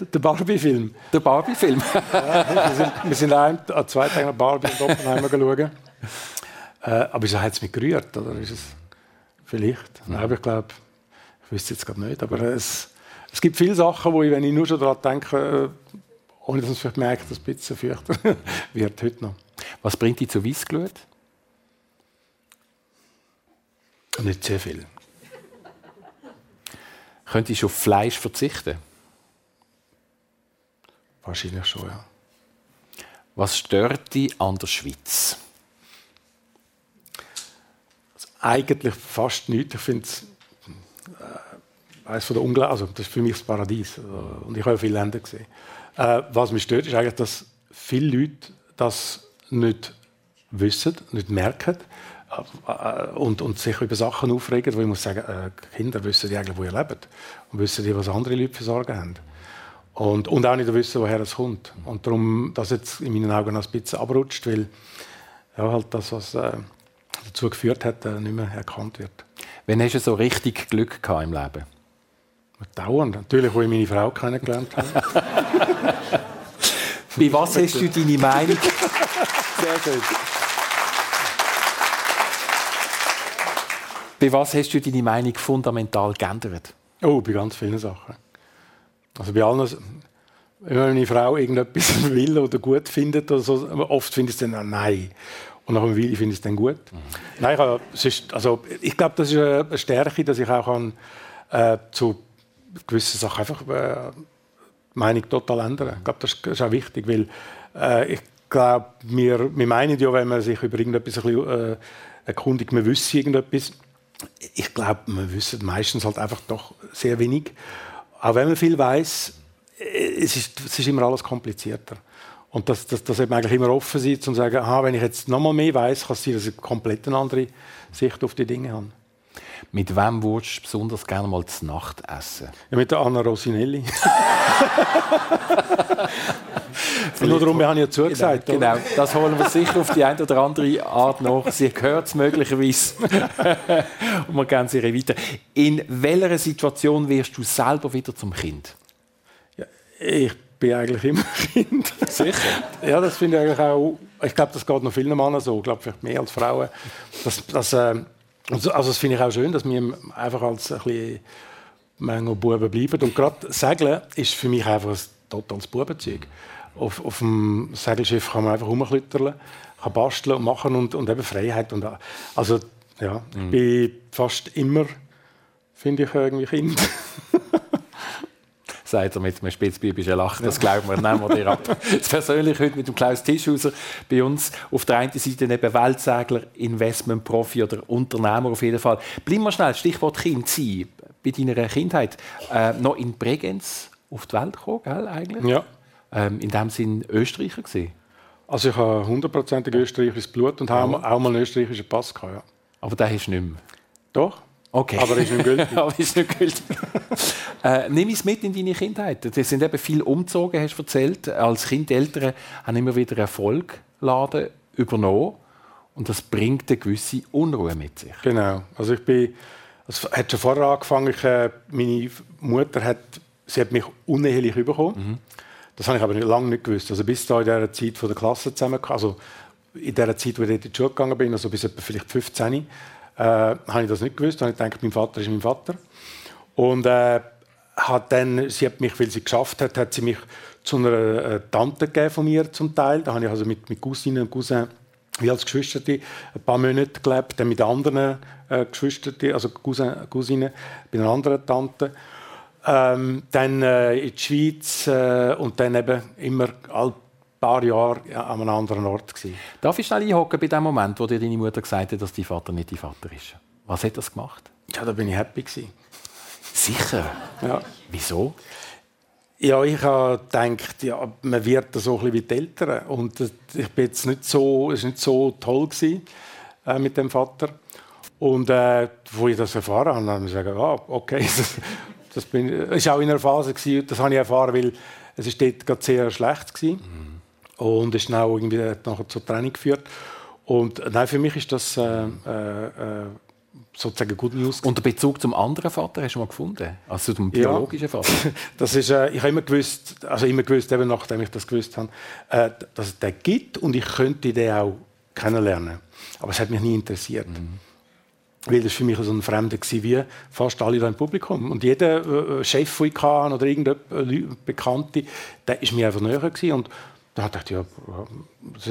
Der Barbie-Film. Der Barbie-Film. ja, wir sind, wir sind an, an zwei Tagen Barbie in Oppenheimer geschaut. Äh, aber hat es mich gerührt? Oder ist es vielleicht? Mhm. Nein, aber ich glaube, ich wüsste jetzt gerade nicht. Aber es, es gibt viele Sachen, wo ich, wenn ich nur schon daran denke, äh, ohne dass man es vielleicht merkt, das ein bisschen fürchter wird heute noch. Was bringt dich zu Weissglut? Nicht sehr viel. Könntest du auf Fleisch verzichten? Wahrscheinlich schon, ja. Was stört dich an der Schweiz? Also eigentlich fast nichts. Ich finde es äh, eines von der Ungla also das ist für mich das Paradies. Und ich habe ja viele Länder gesehen. Äh, was mich stört, ist eigentlich, dass viele Leute das nicht wissen, nicht merken äh, und, und sich über Sachen aufregen, wo ich muss sagen, äh, Kinder wissen die eigentlich, wo ihr lebt und wissen die, was andere Leute für Sorgen haben. Und, und auch nicht wissen, woher es kommt. Und darum, dass jetzt in meinen Augen ein bisschen abrutscht, weil ja, halt das, was äh, dazu geführt hat, äh, nicht mehr erkannt wird. Wann hast du so richtig Glück gehabt im Leben? Dauernd. Natürlich, wo ich meine Frau kennengelernt habe. Bei was hast du deine Meinung? Sehr schön. Bei was hast du deine Meinung fundamental geändert? Oh, bei ganz vielen Sachen. Also bei allen, wenn meine Frau irgendetwas will oder gut findet, oder so, oft finde ich es dann nein. Und nach einem Weile finde ich es dann gut. Mhm. Nein, ich, also, ich glaube, das ist eine Stärke, dass ich auch kann, äh, zu gewissen Sachen einfach äh, Meinung total ändern. Ich glaube, das ist auch wichtig, weil äh, ich glaube, wir, wir meinen ja, wenn man sich über irgendetwas ein bisschen, äh, erkundigt, man wüsste irgendetwas. Ich glaube, man wüsste meistens halt einfach doch sehr wenig. Auch wenn man viel weiß, äh, es ist, es ist immer alles komplizierter. Und dass das, das eigentlich immer offen sein, um zu sagen, aha, wenn ich jetzt noch mal mehr weiß, kann es sein, dass ich eine komplett andere Sicht auf die Dinge habe. Mit wem würdest du besonders gerne mal zu Nacht essen? Ja, mit der Anna Rosinelli. Nur darum habe ich ja zugesagt. Genau, genau, das holen wir sicher auf die eine oder andere Art nach. Sie hört es möglicherweise. Und wir gehen sie weiter. In welcher Situation wirst du selber wieder zum Kind? Ja, ich bin eigentlich immer Kind. Sicher? ja, das finde ich eigentlich auch. Ich glaube, das geht noch vielen Männern so. Ich glaube, vielleicht mehr als Frauen. Das, das, äh, also, also das finde ich auch schön, dass wir einfach als ein bisschen Menge Buben bleiben. Und gerade Segeln ist für mich einfach ein totales Bubenzeug. Auf, auf dem Segelschiff kann man einfach rumklütterlen, kann basteln und machen und, und eben Freiheit. Und, also ja, mhm. ich bin fast immer, finde ich, irgendwie Kind. sagt er mit einem spitzbübischen Lachen. Das glauben wir, nehmen wir dir ab. Jetzt persönlich heute mit dem Klaus Tischhauser bei uns. Auf der einen Seite eben Weltsegler, Investmentprofi oder Unternehmer auf jeden Fall. Bleiben wir schnell, Stichwort Kind sein. Bei deiner Kindheit äh, noch in Bregenz auf die Welt gekommen, gell, eigentlich? Ja. Ähm, in dem Sinn Österreicher gesehen. Also ich habe hundertprozentig österreichisches Blut und habe auch mal einen österreichischen Pass gehabt, ja. Aber den hast du nicht mehr? Doch. Okay. Aber ist nicht gültig. Aber ist nicht gültig. äh, nimm es mit in deine Kindheit. Es sind eben viel umgezogen, hast du erzählt. Als Kind, Eltern haben immer wieder Erfolgladen übernommen. Und das bringt eine gewisse Unruhe mit sich. Genau. Also ich bin, es hat schon vorher angefangen, ich, äh, meine Mutter hat, sie hat mich unehelich bekommen. Mhm. Das habe ich aber lange nicht gewusst. Also bis da in dieser Zeit von der Klasse zusammen, also in der Zeit, wo ich in die Schule gegangen bin, also bis etwa vielleicht 15, äh, habe ich das nicht gewusst. Habe ich gedacht, mein Vater ist mein Vater. Und äh, hat dann, sie hat mich, weil sie geschafft hat, hat sie mich zu einer äh, Tante gegeben von mir zum Teil. Da habe ich also mit, mit Cousinen und Cousins wie als Geschwister ein paar Monate gelebt, dann mit anderen äh, Geschwistern, also Cousinen bei einer anderen Tante. Ähm, dann äh, in die Schweiz äh, und dann eben immer all paar Jahre an einem anderen Ort. Gewesen. Darf ich schnell einhocken bei dem Moment, wo dir deine Mutter gesagt hat, dass dein Vater nicht dein Vater ist? Was hat das gemacht? Ja, da bin ich happy. Gewesen. Sicher? Ja. Wieso? Ja, ich habe gedacht, ja, man wird so ein bisschen wie die Eltern. Und ich bin jetzt nicht so, es war nicht so toll gewesen, äh, mit dem Vater. Und äh, wo ich das erfahren habe, habe ich gesagt, ah, okay, das, das bin, ist auch in einer Phase gewesen, das habe ich erfahren, weil es ist dort gerade sehr schlecht gewesen. Mhm. Und es ist auch irgendwie nachher zur Training geführt. Und nein, für mich ist das äh, äh, äh sozusagen Good News. Und der Bezug zum anderen Vater hast du mal gefunden? Also zum biologischen Vater? das ist, äh, ich habe immer gewusst, also immer gewusst, eben nachdem ich das gewusst habe, äh, dass es den gibt und ich könnte den auch kennenlernen. Aber es hat mich nie interessiert. Mhm. Weil das für mich so ein Fremder war, wie fast alle da im Publikum. Und jeder äh, Chef, den ich hatte, oder irgendein Bekannte, der war mir einfach näher. Gewesen. Und da dachte ich, ja,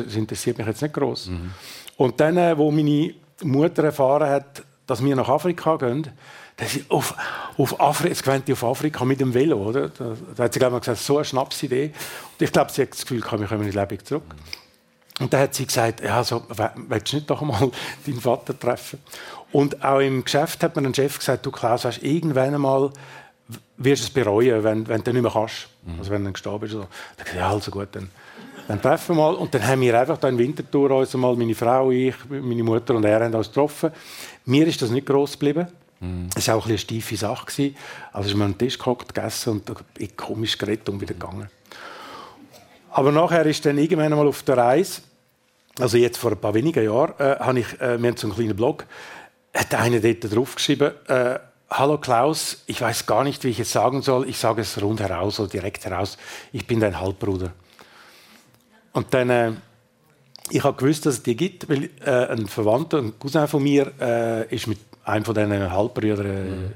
das interessiert mich jetzt nicht groß. Mhm. Und dann, äh, wo meine Mutter erfahren hat, dass wir nach Afrika gehen, dass ich auf, auf Afrika, jetzt gewöhnt auf Afrika mit dem Velo, oder? Da, da hat sie glaube ich, gesagt, so eine Schnapsidee. Und ich glaube, sie hat das Gefühl, wir kommen nicht lebendig zurück. Und dann hat sie gesagt, ja, so, willst du nicht doch einmal deinen Vater treffen? Und auch im Geschäft hat mir ein Chef gesagt, du Klaus, weißt, irgendwann einmal wirst du es bereuen, wenn, wenn du nicht mehr kannst. Mhm. Also wenn du gestorben bist. So. Dann gesagt, ja, also gut, dann, dann treffen wir mal. Und dann haben wir einfach da in Winterthur uns mal, meine Frau, ich, meine Mutter und er haben uns getroffen. Mir ist das nicht gross geblieben. Mhm. Es war auch eine steife Sache. Gewesen. Also sind wir an den Tisch gehockt, gegessen und ich komisch geredet und wieder gegangen. Aber nachher ist dann irgendwann mal auf der Reise, also jetzt vor ein paar wenigen Jahren, äh, habe ich, äh, wir haben so einen kleinen Blog, hat einer dort draufgeschrieben, äh, Hallo Klaus, ich weiß gar nicht, wie ich es sagen soll. Ich sage es rundheraus oder direkt heraus. Ich bin dein Halbbruder. Und dann, äh, ich habe gewusst, dass es die gibt, weil äh, ein Verwandter, ein Cousin von mir, äh, ist mit einem von diesen Halbbrüdern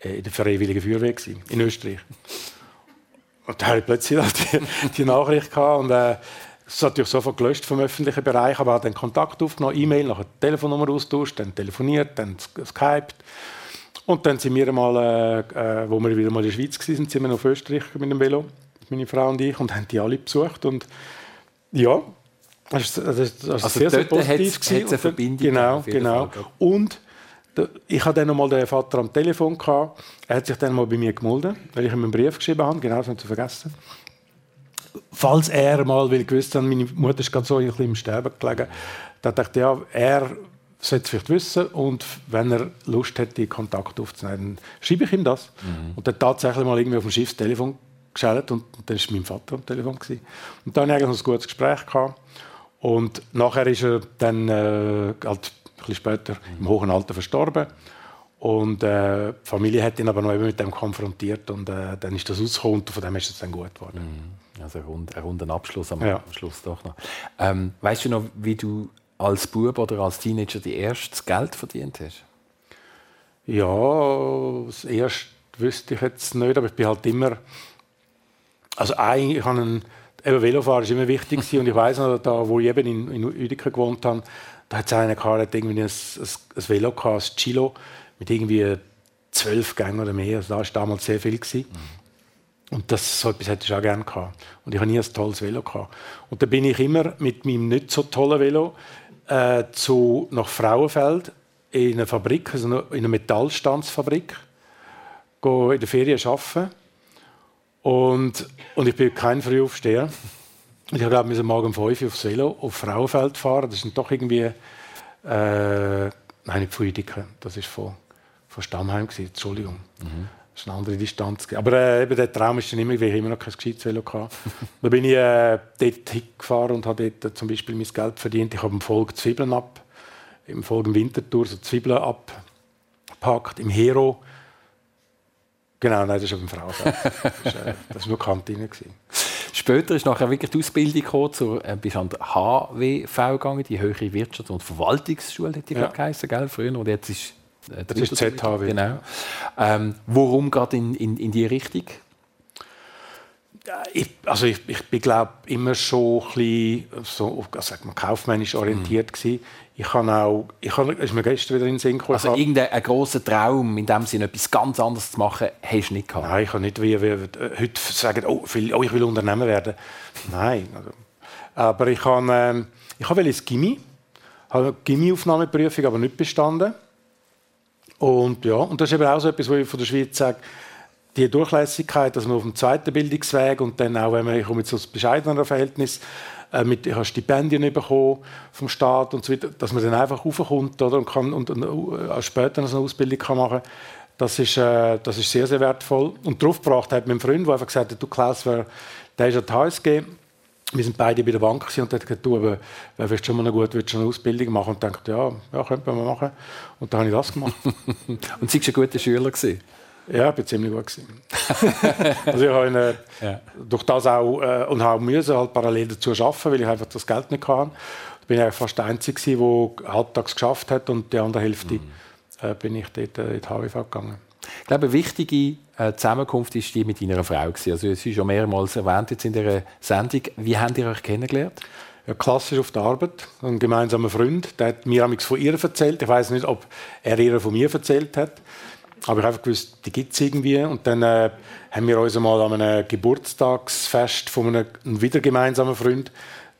äh, mhm. in der Freiwilligen Feuerwehr gewesen, in Österreich. Und da hatte ich plötzlich die, die Nachricht gehabt und äh, es ist natürlich sofort gelöscht vom öffentlichen Bereich, aber hat dann Kontakt aufgenommen, E-Mail, nachher Telefonnummer austauscht, dann telefoniert, dann geskypt. Und dann sind wir mal, äh, äh, wo wir wieder mal in der Schweiz waren, sind wir auf Österreich mit dem Velo, meine Frau und ich, und haben die alle besucht. Und ja, das war also sehr, sehr positiv. Hat's, hat's eine Verbindung genau, genau. Und ich hatte dann mal den Vater am Telefon gehabt. Er hat sich dann mal bei mir gemeldet, weil ich ihm einen Brief geschrieben habe. Genau, das haben zu vergessen. Falls er mal, weil ich gewusst habe, meine Mutter ist gerade so ein bisschen im Sterben gelegen, da dachte ich, ja, er sollte es vielleicht wissen und wenn er Lust hätte, Kontakt aufzunehmen, dann schreibe ich ihm das. Mhm. Und dann tatsächlich mal irgendwie auf dem Schiff das geschaltet und, und dann war mein Vater am Telefon. Gewesen. Und dann eigentlich ein gutes Gespräch gehabt. Und nachher ist er dann äh, halt bisschen später im hohen Alter verstorben. Und äh, die Familie hat ihn aber noch mit dem konfrontiert und äh, dann ist das rausgekommen und von dem ist es dann gut geworden. Mhm. Also ein, rund, ein runder Abschluss am, ja. Schluss doch noch. Ähm, weißt du noch, wie du als Bub oder als Teenager die erste Geld verdient hast? Ja, das erste wüsste ich jetzt nicht, aber ich bin halt immer, also eigentlich, ich habe einen, eben Velofahren ist immer wichtig und ich weiß noch, da, wo ich eben in, in Uedingen gewohnt habe, da hat es einen gehabt, der irgendwie ein, ein, ein Velo gehabt, ein Chilo, mit irgendwie zwölf Gängen oder mehr. Also da war damals sehr viel. Gewesen. Und das, so etwas hätte ich auch gerne gehabt. Und ich habe nie ein tolles Velo gehabt. Und da bin ich immer mit meinem nicht so tollen Velo äh, zu, nach Frauenfeld in einer Fabrik, also in einer Metallstandsfabrik, in der Ferien arbeiten. Und, und ich bin kein Frühaufsteher. Ich glaube, wir müssen morgen um 5 Uhr aufs Velo auf Frauenfeld fahren. Das sind doch irgendwie. Äh, nein, nicht Früdiken. Das war von, von Stammheim. Gewesen. Entschuldigung. Mhm. Das ist eine andere Distanz. Aber äh, eben der Traum ist dann immer, weil ich immer noch kein gescheites Velo hatte. da bin ich äh, dort hingefahren und habe dort zum Beispiel mein Geld verdient. Ich habe im Folge Zwiebeln ab, im Folge Wintertour so Zwiebeln abgepackt, im Hero. Genau, nein, das ist auf dem Frauenfeld. das war äh, nur Kantine. Gewesen. Später ist nachher wirklich die Ausbildung gekommen, zur, äh, bist an der HWV gegangen, die Höhere Wirtschafts- und Verwaltungsschule, hat die ja. geheißen, gell, früher. Und jetzt ist äh, das ist ZHW. Genau. Ähm, warum gerade in, in, in die Richtung? Ich, also ich, ich glaube immer schon ein bisschen so, also kaufmännisch orientiert mhm. gewesen. Ich kann auch, ich kann, ist mir gestern wieder in den Sinn gekommen. Also irgendein großer Traum, in dem Sinne etwas ganz anderes zu machen, hast du nicht gehabt? Nein, ich kann nicht wie, wie, heute sagen, oh, oh, ich will Unternehmer werden. Nein. Also, Aber ich habe, äh, ich habe ins Gimmi, habe eine Gimmi-Aufnahmeprüfung aber nicht bestanden. Und ja, und das ist eben auch so etwas, wo ich von der Schweiz sage, die Durchlässigkeit, dass man auf dem zweiten Bildungsweg und dann auch, wenn man, ich komme jetzt aus bescheidener Verhältnis, äh, mit, ich habe Stipendien bekommen vom Staat und so weiter, dass man dann einfach raufkommt oder, und, kann, und, und äh, später noch eine Ausbildung kann machen kann. Das ist, äh, das ist sehr, sehr wertvoll. Und darauf gebracht hat mein Freund, der einfach gesagt hat, du Klaus, wer, der ist an der HSG, wir sind beide bei der Bank und er hat gesagt, du, aber, willst schon mal eine gute willst eine Ausbildung machen? Und ich dachte, ja, ja, könnte man machen. Und dann habe ich das gemacht. und sie war ein guter Schüler? Gewesen? Ja, ich war ziemlich gut. also ich habe eine, ja. durch das auch, äh, und habe müssen halt parallel dazu arbeiten, weil ich einfach das Geld nicht hatte. Ich bin fast der Einzige, der halbtags geschafft hat und die andere Hälfte mhm. äh, bin ich dort äh, in die HWV gegangen. Ich glaube, eine wichtige äh, Zusammenkunft ist die mit deiner Frau. Gewesen. Also, es ist schon mehrmals erwähnt jetzt in dieser Sendung. Wie habt ihr euch kennengelernt? Ja, klassisch auf der Arbeit. Ein gemeinsamer Freund, der hat mir von ihr erzählt. Ich weiß nicht, ob er ihr von mir erzählt hat. Aber ich habe einfach gewusst, die gibt es irgendwie. Und dann äh, haben wir uns einmal an einem Geburtstagsfest von einem, einem wieder gemeinsamen Freund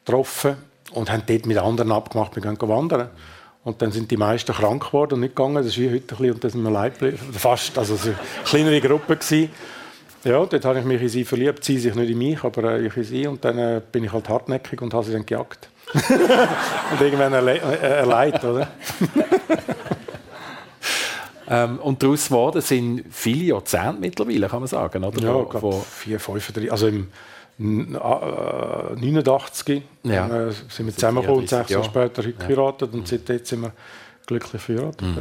getroffen und haben dort mit anderen abgemacht, wir gehen wandern. Und dann sind die meisten krank geworden und nicht gegangen. Das ist wie heute ein bisschen, und dann sind wir allein geblieben. Fast, also es war eine kleinere Gruppe. Ja, dort habe ich mich in sie verliebt. Sie sich nicht in mich, aber äh, ich in sie. Und dann äh, bin ich halt hartnäckig und habe sie dann gejagt. und irgendwann erle äh, oder? Ähm, und daraus geworden sind viele Jahrzehnte mittlerweile, kann man sagen. Oder? Ja, ich glaube, vier, fünf, also im 89 äh, ja. äh, sind wir zusammengekommen und sechs Jahre später geheiratet ja. und seitdem sind wir glücklich verheiratet. Mhm.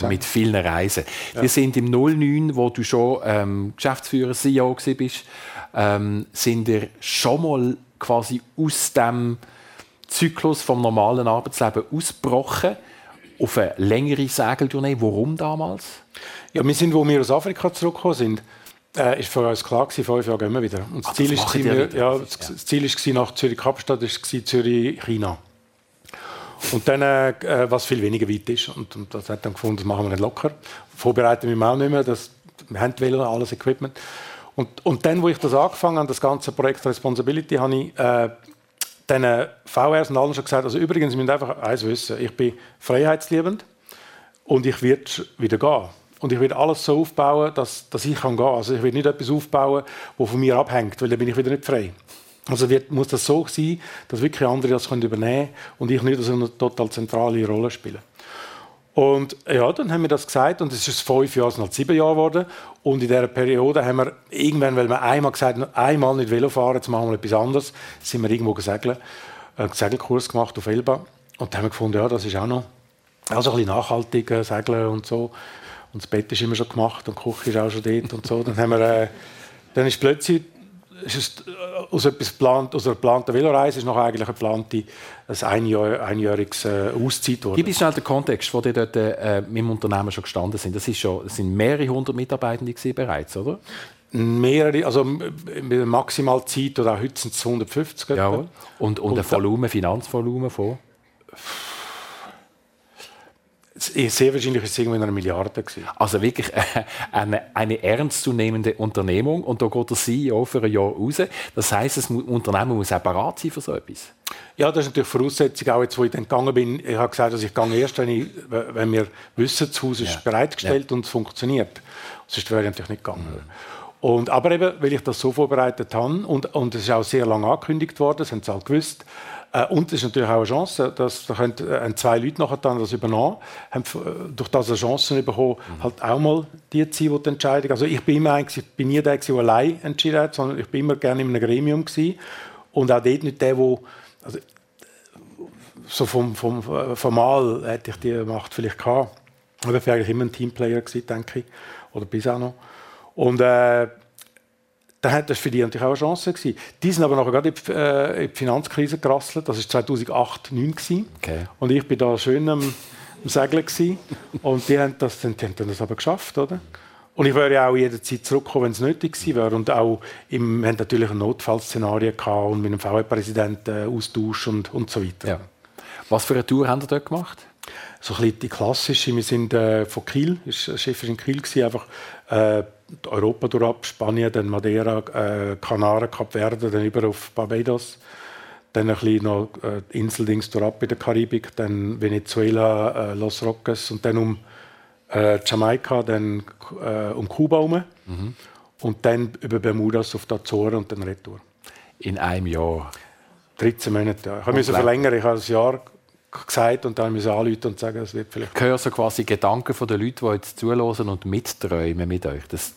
Ja. Mit vielen Reisen. Ja. Wir sind im 09, wo du schon ähm, Geschäftsführer CEO bist, ähm, sind wir schon mal quasi aus dem Zyklus vom normalen Arbeitsleben ausgebrochen auf eine längere Segeltournee. Warum damals? Ja, wir sind, wo wir aus Afrika zurückgekommen sind, äh, ist für uns klar gewesen, fünf Jahre gehen wir wieder. Und das, ah, Ziel, ist, wir, ja, das, das Ziel ist nach Zürich-Kapstadt, Zürich-China. Und dann, äh, was viel weniger weit ist. Und, und das hat dann gefunden, das machen wir nicht locker. Vorbereiten wir auch nicht mehr. Das, wir haben Wähler, alles Equipment. Und, und dann, wo ich das angefangen habe, das ganze Projekt Responsibility, habe ich äh, den VRs und allen schon gesagt, also übrigens, Sie einfach eins wissen, ich bin freiheitsliebend und ich werde wieder gehen. Und ich werde alles so aufbauen, dass, dass ich kann gehen kann. Also ich werde nicht etwas aufbauen, das von mir abhängt, weil dann bin ich wieder nicht frei. Also wird, muss das so sein, dass wirklich andere das können übernehmen können und ich nicht so eine total zentrale Rolle spiele. Und ja, dann haben wir das gesagt und es ist fünf Jahre, es sind halt sieben Jahre geworden. Und in dieser Periode haben wir irgendwann, weil wir einmal gesagt haben, einmal nicht Velo fahren, jetzt machen wir etwas anderes, sind wir irgendwo gesegeln, äh, einen Segelkurs gemacht auf Elba. Und dann haben wir gefunden, ja, das ist auch noch also ein bisschen nachhaltig äh, segeln und so. Und das Bett ist immer schon gemacht und die Küche ist auch schon dort und so. Dann haben wir, äh, dann ist plötzlich es, äh, aus, etwas geplant, aus einer geplanten Veloreise ist noch eigentlich eine geplante ein einjähr, einjähriges äh, Auszeit geworden. Gib uns schnell den Kontext, wo die dort äh, mit dem Unternehmen schon gestanden sind. Das, ist schon, das sind mehrere hundert Mitarbeitende bereits, oder? Mehrere, also mit der Maximalzeit oder auch heute sind es 150. Ja, und, und, und ein Volumen, Finanzvolumen von? Sehr wahrscheinlich ist es irgendwo eine Milliarde. Gewesen. Also wirklich eine, eine ernstzunehmende Unternehmung und da geht der CEO für ein Jahr raus. Das heisst, das Unternehmen muss auch bereit sein für so etwas. Ja, das ist natürlich Voraussetzung, auch jetzt, wo ich dann gegangen bin. Ich habe gesagt, dass ich gehe erst, wenn, ich, wenn wir wissen, das Haus ist ja. bereitgestellt ja. und es funktioniert. Sonst wäre ich natürlich nicht gegangen. Mhm. Und, aber eben, weil ich das so vorbereitet habe und, und es ist auch sehr lange angekündigt worden, das haben sie alle gewusst, äh, und es ist natürlich auch eine Chance, dass da können, äh, zwei Leute nachher dann das übernommen haben, äh, durch das eine Chance bekommen, mhm. halt auch mal die zu sein, die, die Entscheidung. Also ich bin immer eigentlich, bin nie der, der allein entschieden hat, sondern ich bin immer gerne in einem Gremium gewesen. und auch dort nicht der, der also, so vom, vom formal hätte ich die Macht vielleicht gehabt. Aber ich war eigentlich immer ein Teamplayer gewesen, denke ich, oder bis auch noch. Und äh, das für die natürlich auch eine Chance gewesen. Die sind aber nachher gerade in die, äh, in die Finanzkrise gerasselt. Das war 2008, 2009 okay. Und ich bin da schön am, am Segeln gewesen. Und die haben das, die haben das aber geschafft, oder? Und ich wäre ja auch jederzeit zurückkommen, wenn es nötig gewesen wäre. Und auch im, wir haben natürlich ein Notfallszenario gehabt und mit dem VW-Präsidenten äh, Austausch und, und so weiter. Ja. Was für eine Tour haben Sie dort gemacht? So ein bisschen die klassische. Wir sind äh, von Kiel, ist, Chef in Kiel gewesen, einfach äh, Europa durch Spanien, dann Madeira, äh, Kanaren, Kap Verde, dann über auf Barbados. dann ein bisschen noch äh, Inseldings ab in der Karibik, dann Venezuela, äh, Los Roques und dann um äh, Jamaika, dann äh, um Kuba herum. Mhm. Und dann über Bermudas auf die Azoren und dann Retour. In einem Jahr? 13 Monate, ja. Ich musste verlängern, ich habe ein Jahr gesagt und dann müssen anrufen und sagen, es wird vielleicht... Ich höre so quasi Gedanken von den Leuten, die jetzt zuhören und mitträumen mit euch. Das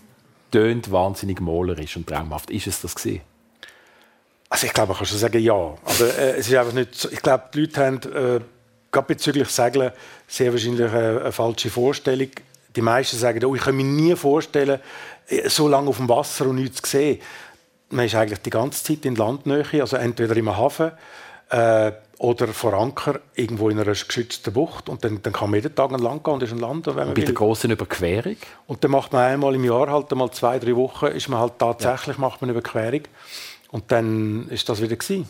tönt wahnsinnig malerisch und traumhaft. Ist es das gewesen? Also ich glaube, man kann schon sagen, ja. Aber äh, es ist einfach nicht so. Ich glaube, die Leute haben, äh, gerade bezüglich Segeln, sehr wahrscheinlich eine, eine, falsche Vorstellung. Die meisten sagen, oh, ich kann mir nie vorstellen, äh, so lange auf dem Wasser und nichts zu sehen. Man ist eigentlich die ganze Zeit in Landnähe, also entweder im Hafen äh, oder vor Anker irgendwo in einer geschützten Bucht. Und dann, dann kann man jeden Tag lang gehen und ist ein Land, wenn man Bei will. der großen Überquerung? Und dann macht man einmal im Jahr, halt einmal zwei, drei Wochen, ist man halt tatsächlich ja. macht man eine Überquerung. Und dann ist das wieder gewesen.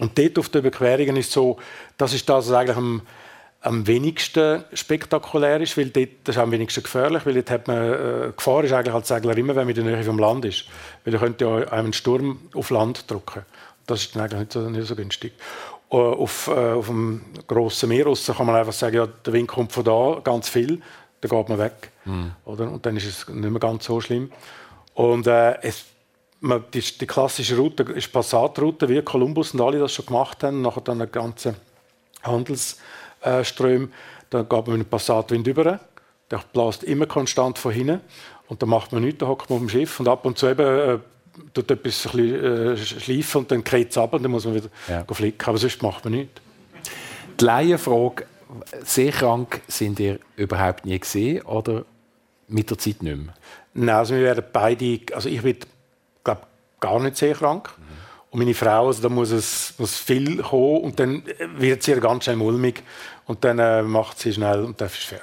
Und dort auf den Überquerungen ist so, das ist das, was eigentlich am, am wenigsten spektakulär ist, weil dort, das ist am wenigsten gefährlich, weil dort hat man, äh, Gefahr ist eigentlich als Segler immer, wenn man in der Nähe vom Land ist. Weil da könnte ja einen Sturm auf Land drücken. Das ist dann eigentlich nicht so, nicht so günstig. Uh, auf, uh, auf dem grossen Meer kann man einfach sagen, ja, der Wind kommt von da, ganz viel, dann geht man weg. Mhm. Oder? Und dann ist es nicht mehr ganz so schlimm. Und äh, es die, die, klassische Route ist Passatroute, wie Kolumbus und alle das schon gemacht haben, nachher dann eine ganze Handelsström. Dann geht man mit dem Passatwind über, der bläst immer konstant von hinten und dann macht man nichts, dann hockt man auf dem Schiff und ab und zu eben äh, tut etwas ein bisschen, äh, schleifen und dann kreiert es ab und dann muss man wieder ja. flicken, aber sonst macht man nichts. Die Laienfrage, sehr krank sind ihr überhaupt nie gesehen oder mit der Zeit nicht mehr? Nein, also wir werden beide, also ich werde glaube gar nicht sehr krank. Mhm. Und meine Frau, also da muss es muss viel kommen und dann wird sie ganz schnell mulmig und dann äh, macht sie schnell und dann ist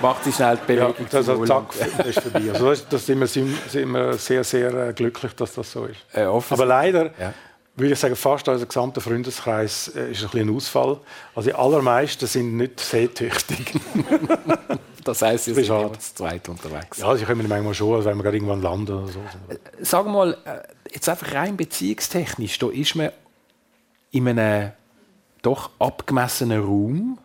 macht sie schnell die Bewegung. Ja, das, also, zack, ist vorbei. Also das, das sind, wir, sind wir sehr, sehr äh, glücklich, dass das so ist. Äh, Aber leider ja. würde ich sagen, fast unser gesamter Freundeskreis äh, ist ein, bisschen ein Ausfall. Also die allermeisten sind nicht seetüchtig. Das heisst, Sie sind immer zu zweit unterwegs. Ja, sie kommen manchmal schon, also wenn wir gerade irgendwann landen oder so. Äh, sag mal, äh, jetzt einfach rein beziehungstechnisch, da ist man in einem doch abgemessenen Raum.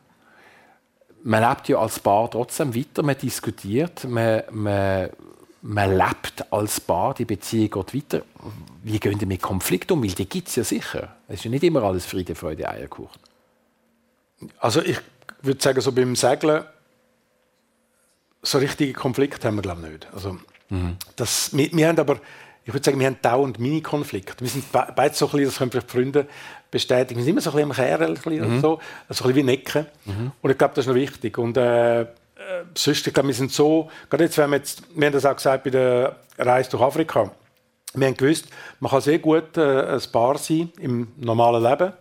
Man lebt ja als Paar trotzdem weiter, man diskutiert, man, man, man lebt als Paar, die Beziehung geht weiter. Wie gehen Sie mit Konflikten um? Weil die gibt es ja sicher. Es ist ja nicht immer alles Friede, Freude, Eierkuchen. Also ich würde sagen, so beim Segeln so richtige Konflikte haben wir glaube ich nicht. Also, mhm. das, wir, wir, haben aber, ich würde sagen, wir haben dauernd Mini-Konflikte. Wir sind beide so ein bisschen, das können vielleicht Freunde bestätigen, wir sind immer so ein bisschen am Kehren, mhm. so, also ein bisschen wie Necken. Mhm. Und ich glaube, das ist noch wichtig. Und äh, äh, sonst, ich glaube, wir sind so, gerade jetzt, wenn wir jetzt, wir haben das auch gesagt bei der Reise durch Afrika, wir haben gewusst, man kann sehr gut äh, ein Paar sein im normalen Leben.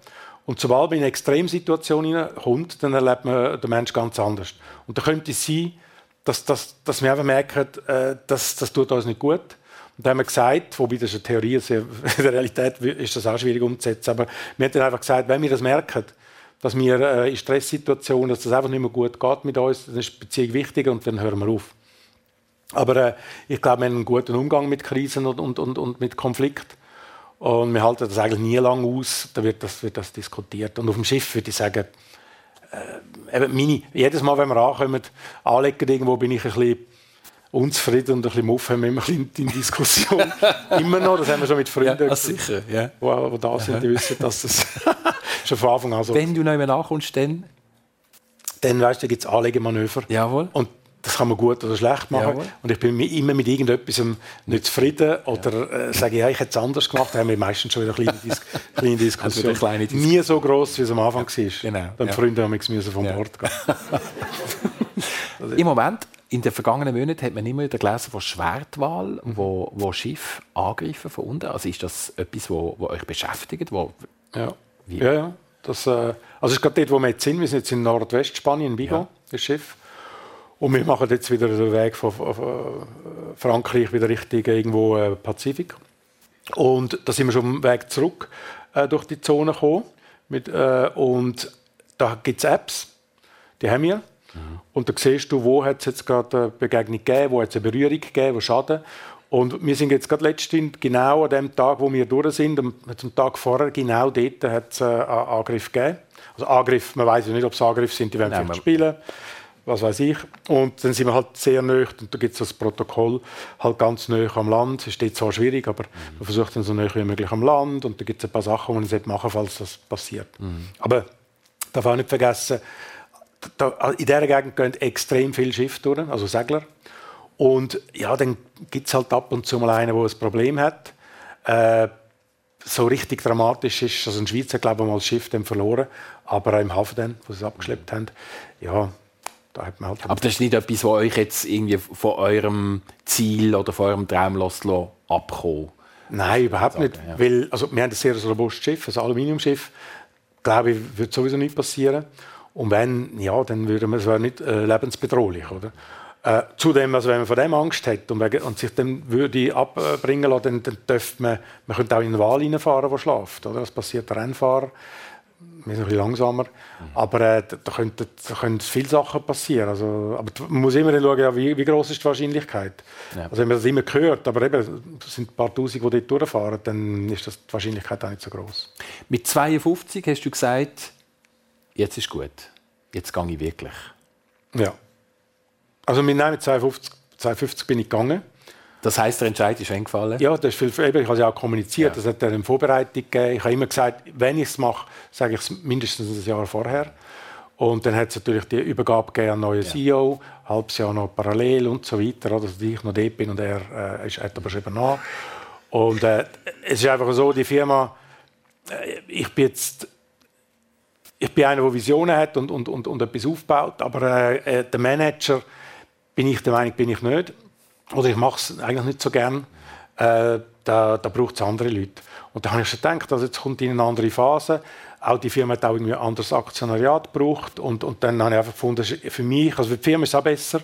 Und sobald man in eine Extremsituation kommt, dann erlebt man den Menschen ganz anders. Und da könnte es sein, dass, dass, dass wir einfach merken, äh, dass, das tut uns nicht gut. Und da haben wir gesagt, wobei das ist eine Theorie, in der Realität ist das auch schwierig umzusetzen, aber wir haben dann einfach gesagt, wenn wir das merken, dass wir äh, in Stresssituationen, dass das einfach nicht mehr gut geht mit uns, dann ist die Beziehung wichtiger und dann hören wir auf. Aber äh, ich glaube, wir haben einen guten Umgang mit Krisen und, und, und, und mit Konflikt. Und wir halten das eigentlich nie lang aus, da wird das, wird das diskutiert. Und auf dem Schiff würde ich sagen, äh, meine, jedes Mal, wenn wir ankommen, anlegen, irgendwo bin ich ein bisschen unzufrieden und ein bisschen muff, haben wir immer in Diskussion. immer noch, das haben wir schon mit Freunden. Ja, sicher, ja. Die, die da sind, die wissen, dass das schon von Anfang an so Wenn du noch einmal ankommst, dann? Dann, weißt du, gibt es Anlegemanöver. Jawohl. Und das kann man gut oder schlecht machen. Jawohl. Und ich bin immer mit irgendetwas nicht zufrieden oder äh, sage, ja, ich hätte es anders gemacht. Da haben wir meistens schon wieder eine kleine, Dis kleine Diskussion. kleine Diskussion. Nie so groß, wie es am Anfang ja. war. Genau. Dann ja. Freunde haben müssen vom ja. Bord gehen. Im Moment, in den vergangenen Monaten, hat man immer wieder gelesen von Schwertwahl, mhm. wo, wo Schiff angreifen von unten. Also ist das etwas, wo, wo euch beschäftigt? Wo, ja. ja, ja. Das, äh, also es ist gerade dort, wo wir jetzt sind. Wir sind jetzt in Nordwestspanien, in Vigo, das Schiff. Und wir machen jetzt wieder den Weg von Frankreich wieder Richtung irgendwo äh, Pazifik. Und da sind wir schon am Weg zurück äh, durch die Zone gekommen. Mit, äh, und da gibt es Apps, die haben wir. Mhm. Und da siehst du, wo hat es jetzt gerade eine Begegnung gegeben, wo hat es eine Berührung gegeben, wo Schaden. Und wir sind jetzt gerade letztens genau an dem Tag, wo wir durch sind, am, am Tag vorher, genau dort hat es äh, einen Angriff gegeben. Also Angriff, man weiß ja nicht, ob es Angriffe sind, die Nein, vielleicht spielen was weiß ich. Und dann sind wir halt sehr nah, und da gibt es das Protokoll halt ganz nah am Land. Es ist zwar schwierig, aber mhm. man versucht dann so nah wie möglich am Land und da gibt es ein paar Sachen, die man machen sollte, falls das passiert. Mhm. Aber darf auch nicht vergessen, da, in dieser Gegend gehen extrem viele Schiffe durch, also Segler. Und ja, dann gibt es halt ab und zu mal einen, der ein Problem hat. Äh, so richtig dramatisch ist, also ein Schweizer, glaube ich, mal das Schiff dann verloren, aber auch im Hafen dann, wo sie es abgeschleppt haben. Ja, da hat man halt aber das ist nicht etwas, was euch jetzt irgendwie von eurem Ziel oder von eurem Traum abkommt? Nein, überhaupt sagen, nicht. Ja. Weil, also, wir haben ein sehr robustes Schiff, ein Aluminiumschiff. Glaube ich, würde sowieso nicht passieren. Und wenn, ja, dann würde man, es wäre nicht äh, lebensbedrohlich, oder? Äh, zudem, also wenn man von dem Angst hat und, und sich dann würde abbringen lassen, dann, dann dürfte man, man könnte auch in einen Wal reinfahren, der schläft, oder? Das passiert der Rennfahrer. Wir sind ein bisschen langsamer. Mhm. Aber äh, da, können, da können viele Sachen passieren. Also, aber man muss immer schauen, ja, wie, wie groß ist die Wahrscheinlichkeit. Ja. Also wenn man das immer hört, aber eben, es sind ein paar Tausend, die dort durchfahren, dann ist das die Wahrscheinlichkeit auch nicht so groß. Mit 52 hast du gesagt, jetzt ist gut jetzt gehe ich wirklich. Ja. Also mit, nein, mit 52, 52 bin ich gegangen. Das heißt, der Entscheid ist eingefallen? Ja, das ist viel, ich habe es ja auch kommuniziert, ja. das hat eine Vorbereitung gegeben. Ich habe immer gesagt, wenn ich es mache, sage ich es mindestens ein Jahr vorher. Und dann hat es natürlich die Übergabe gegeben an neuen ja. CEO, ein halbes Jahr noch parallel und so weiter, dass ich noch dort bin und er äh, ist, hat aber schon übernommen. Und äh, es ist einfach so, die Firma, äh, ich bin jetzt ich bin einer, der Visionen hat und, und, und, und etwas aufbaut, aber äh, äh, der Manager bin ich der Meinung, bin ich nicht. Oder ich mache es eigentlich nicht so gern. Äh, da, da braucht es andere Leute. Und da habe ich schon gedacht, also jetzt kommt in eine andere Phase. Auch die Firma hat auch irgendwie ein anderes Aktionariat gebraucht. Und, und dann habe ich einfach gefunden, für mich, also für die Firma ist es auch besser,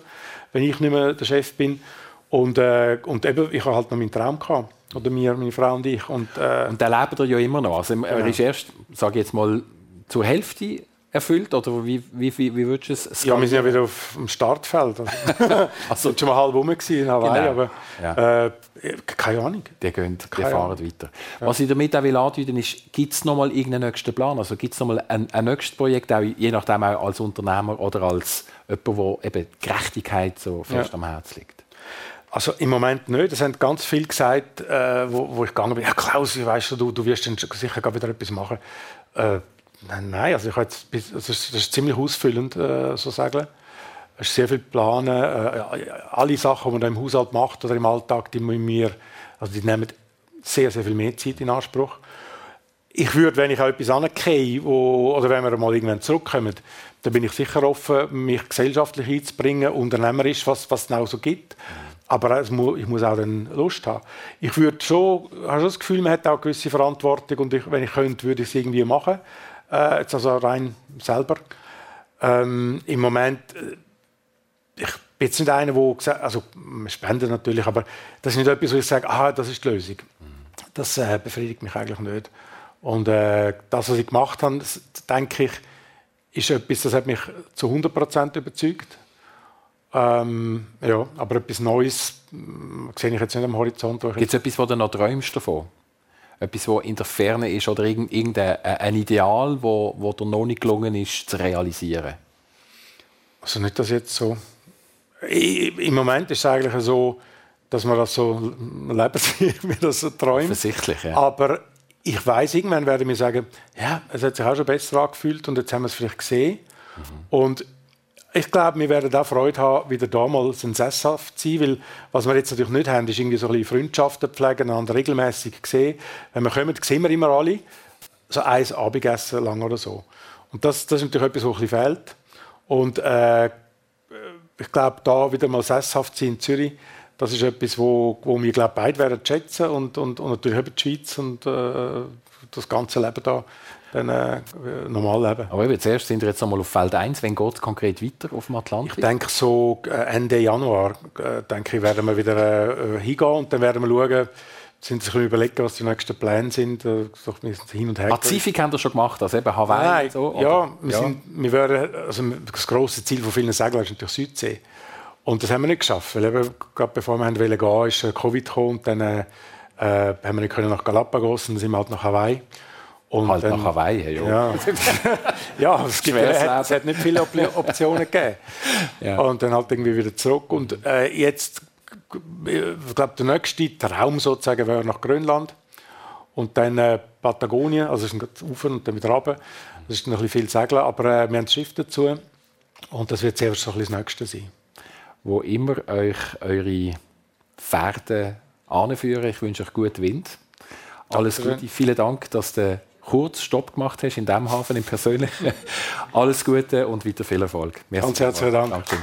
wenn ich nicht mehr der Chef bin. Und, äh, und eben, ich habe halt noch meinen Traum gehabt. Oder mir, meine Frau und ich. Und, äh, und den lebt er ja immer noch. Also, er ja. ist erst, sage ich jetzt mal, zur Hälfte erfüllt? Oder wie, wie, wie, wie würdest du es Ja, wir sind ja wieder auf dem Startfeld. Also, also schon mal halb rum in Hawaii, genau. aber ja. äh, keine Ahnung. Die, gehen, die fahren weiter. Ja. Was ich damit auch will andeuten ist, gibt es noch mal irgendeinen nächsten Plan? Also gibt es noch mal ein, ein nächstes Projekt, auch, je nachdem auch als Unternehmer oder als jemand, der eben Gerechtigkeit so fest ja. am Herzen liegt? Also im Moment nicht. Es haben ganz viele gesagt, äh, wo, wo, ich gegangen bin. Ja, Klaus, weißt du, du, wirst sicher wieder etwas machen. Äh, Nein, also ich jetzt, das, ist, das ist ziemlich ausfüllend, äh, so sagen. Es ist sehr viel planen. Äh, alle Sachen, die man im Haushalt macht oder im Alltag, die, mir, also die nehmen sehr, sehr viel mehr Zeit in Anspruch. Ich würde, wenn ich auch etwas anerkenne, wo, oder wenn wir mal irgendwann zurückkommen, dann bin ich sicher offen, mich gesellschaftlich einzubringen, unternehmerisch, was, was es auch so gibt. Aber ich muss auch dann Lust haben. Ich würde schon, habe schon das Gefühl, man hat auch eine gewisse Verantwortung und ich, wenn ich könnte, würde ich es irgendwie machen äh, also rein selber. Ähm, Im Moment, äh, ich bin jetzt nicht einer, der also wir spenden natürlich, aber das ist nicht etwas, wo ich sage, ah, das ist die Lösung. Das äh, befriedigt mich eigentlich nicht. Und äh, das, was ich gemacht habe, das, denke ich, ist etwas, das hat mich zu 100% überzeugt. Ähm, ja, aber etwas Neues äh, sehe ich jetzt nicht am Horizont. Gibt es etwas, wo du noch träumst davon? Etwas, was in der Ferne ist oder irgendein ein Ideal, wo, wo dir noch nicht gelungen ist zu realisieren? Also nicht, dass jetzt so... Im Moment ist es eigentlich so, dass man das so leben wie das so träumt. Offensichtlich, ja. Aber ich weiß, irgendwann werde ich mir sagen, ja, es hat sich auch schon besser angefühlt und jetzt haben wir es vielleicht gesehen. Mhm. Und ich glaube, wir werden auch Freude haben, wieder damals ein sesshaft zu sein, weil was wir jetzt natürlich nicht haben, ist irgendwie so ein bisschen Freundschaften pflegen, einander regelmäßig sehen. Wenn wir kommen, sehen wir immer alle so ein Abendessen lang oder so. Und das, das ist natürlich etwas, was ein fehlt. Und äh, ich glaube, da wieder mal sesshaft sein in Zürich, das ist etwas, wo, wo wir glaube beide werden schätzen und, und, und natürlich die Schweiz und äh, das ganze Leben da dann äh, normal leben. Aber eben, zuerst sind wir jetzt einmal auf Feld 1. Wann geht es konkret weiter auf dem Atlantik? Ich denke, so äh, Ende Januar äh, denke ich, werden wir wieder äh, hingehen und dann werden wir schauen, sind sich überlegen, was die nächsten Pläne sind. Äh, hin und her. Pazifik haben wir schon gemacht, also eben Hawaii. Nein, so, ja, wir, ja. Sind, wir wären, also das grosse Ziel von vielen Seglern ist natürlich Südsee. Und das haben wir nicht geschafft, weil eben, gerade bevor wir gehen wollten, ist Covid gekommen und dann äh, haben wir nicht können nach Galapagos und sind wir halt nach Hawaii. Und halt dann, nach Hawaii, ja. Ja, ja es, gibt, es, hat, es hat nicht viele Optionen gegeben. Ja. Und dann halt irgendwie wieder zurück. Und äh, jetzt, ich glaube, der nächste Traum sozusagen wäre nach Grönland. Und dann äh, Patagonien, also es ist ein Ufer und dann wieder runter. Das ist noch ein bisschen viel Segeln, aber äh, wir haben das Schiff dazu. Und das wird sehr so ein das Nächste sein. Wo immer euch eure Pferde anführen, ich wünsche euch guten Wind. Alles Gute. Vielen Dank, dass du kurz Stopp gemacht hast in diesem Hafen, im Persönlichen. Alles Gute und weiter viel Erfolg. Merci Ganz herzlichen Dank. Danke.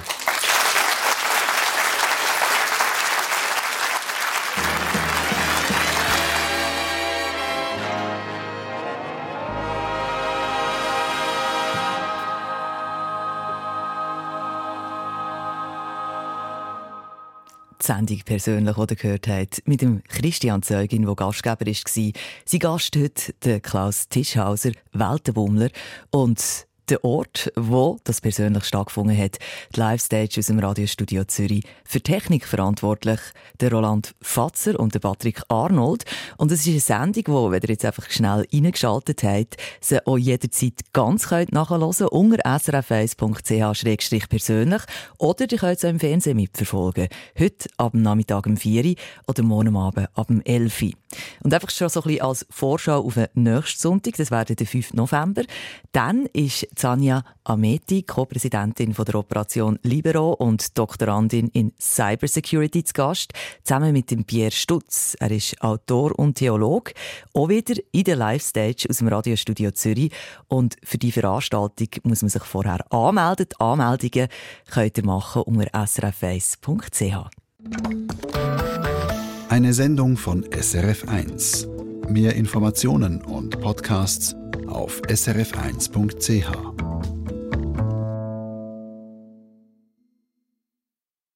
Die Sendung persönlich, die gehört habt, mit dem Christian Zeugin, der Gastgeber war. Sein Gast heute, der Klaus Tischhauser, Weltenbummler. Und der Ort, wo das persönlich stattgefunden hat, die Live-Stage aus dem Radiostudio Zürich. Für Technik verantwortlich der Roland Fatzer und der Patrick Arnold. Und es ist eine Sendung, wo, wenn ihr jetzt einfach schnell reingeschaltet habt, sie auch jederzeit ganz könnt nachhören unter srf1.ch-persönlich oder ihr könnt sie im Fernsehen mitverfolgen. Heute ab dem Nachmittag um 4 Uhr oder morgen Abend ab dem 11 Uhr. Und einfach schon so ein bisschen als Vorschau auf den nächsten Sonntag, das wäre der 5. November. Dann ist Zania Ameti, Co-Präsidentin der Operation Libero und Doktorandin in Cybersecurity zu Gast, zusammen mit dem Pierre Stutz. Er ist Autor und Theolog, auch wieder in der Live-Stage aus dem Radiostudio Zürich. Und für die Veranstaltung muss man sich vorher anmelden. Die Anmeldungen könnt ihr machen unter srf1.ch. Eine Sendung von SRF1. Mehr Informationen und Podcasts auf srf1.ch.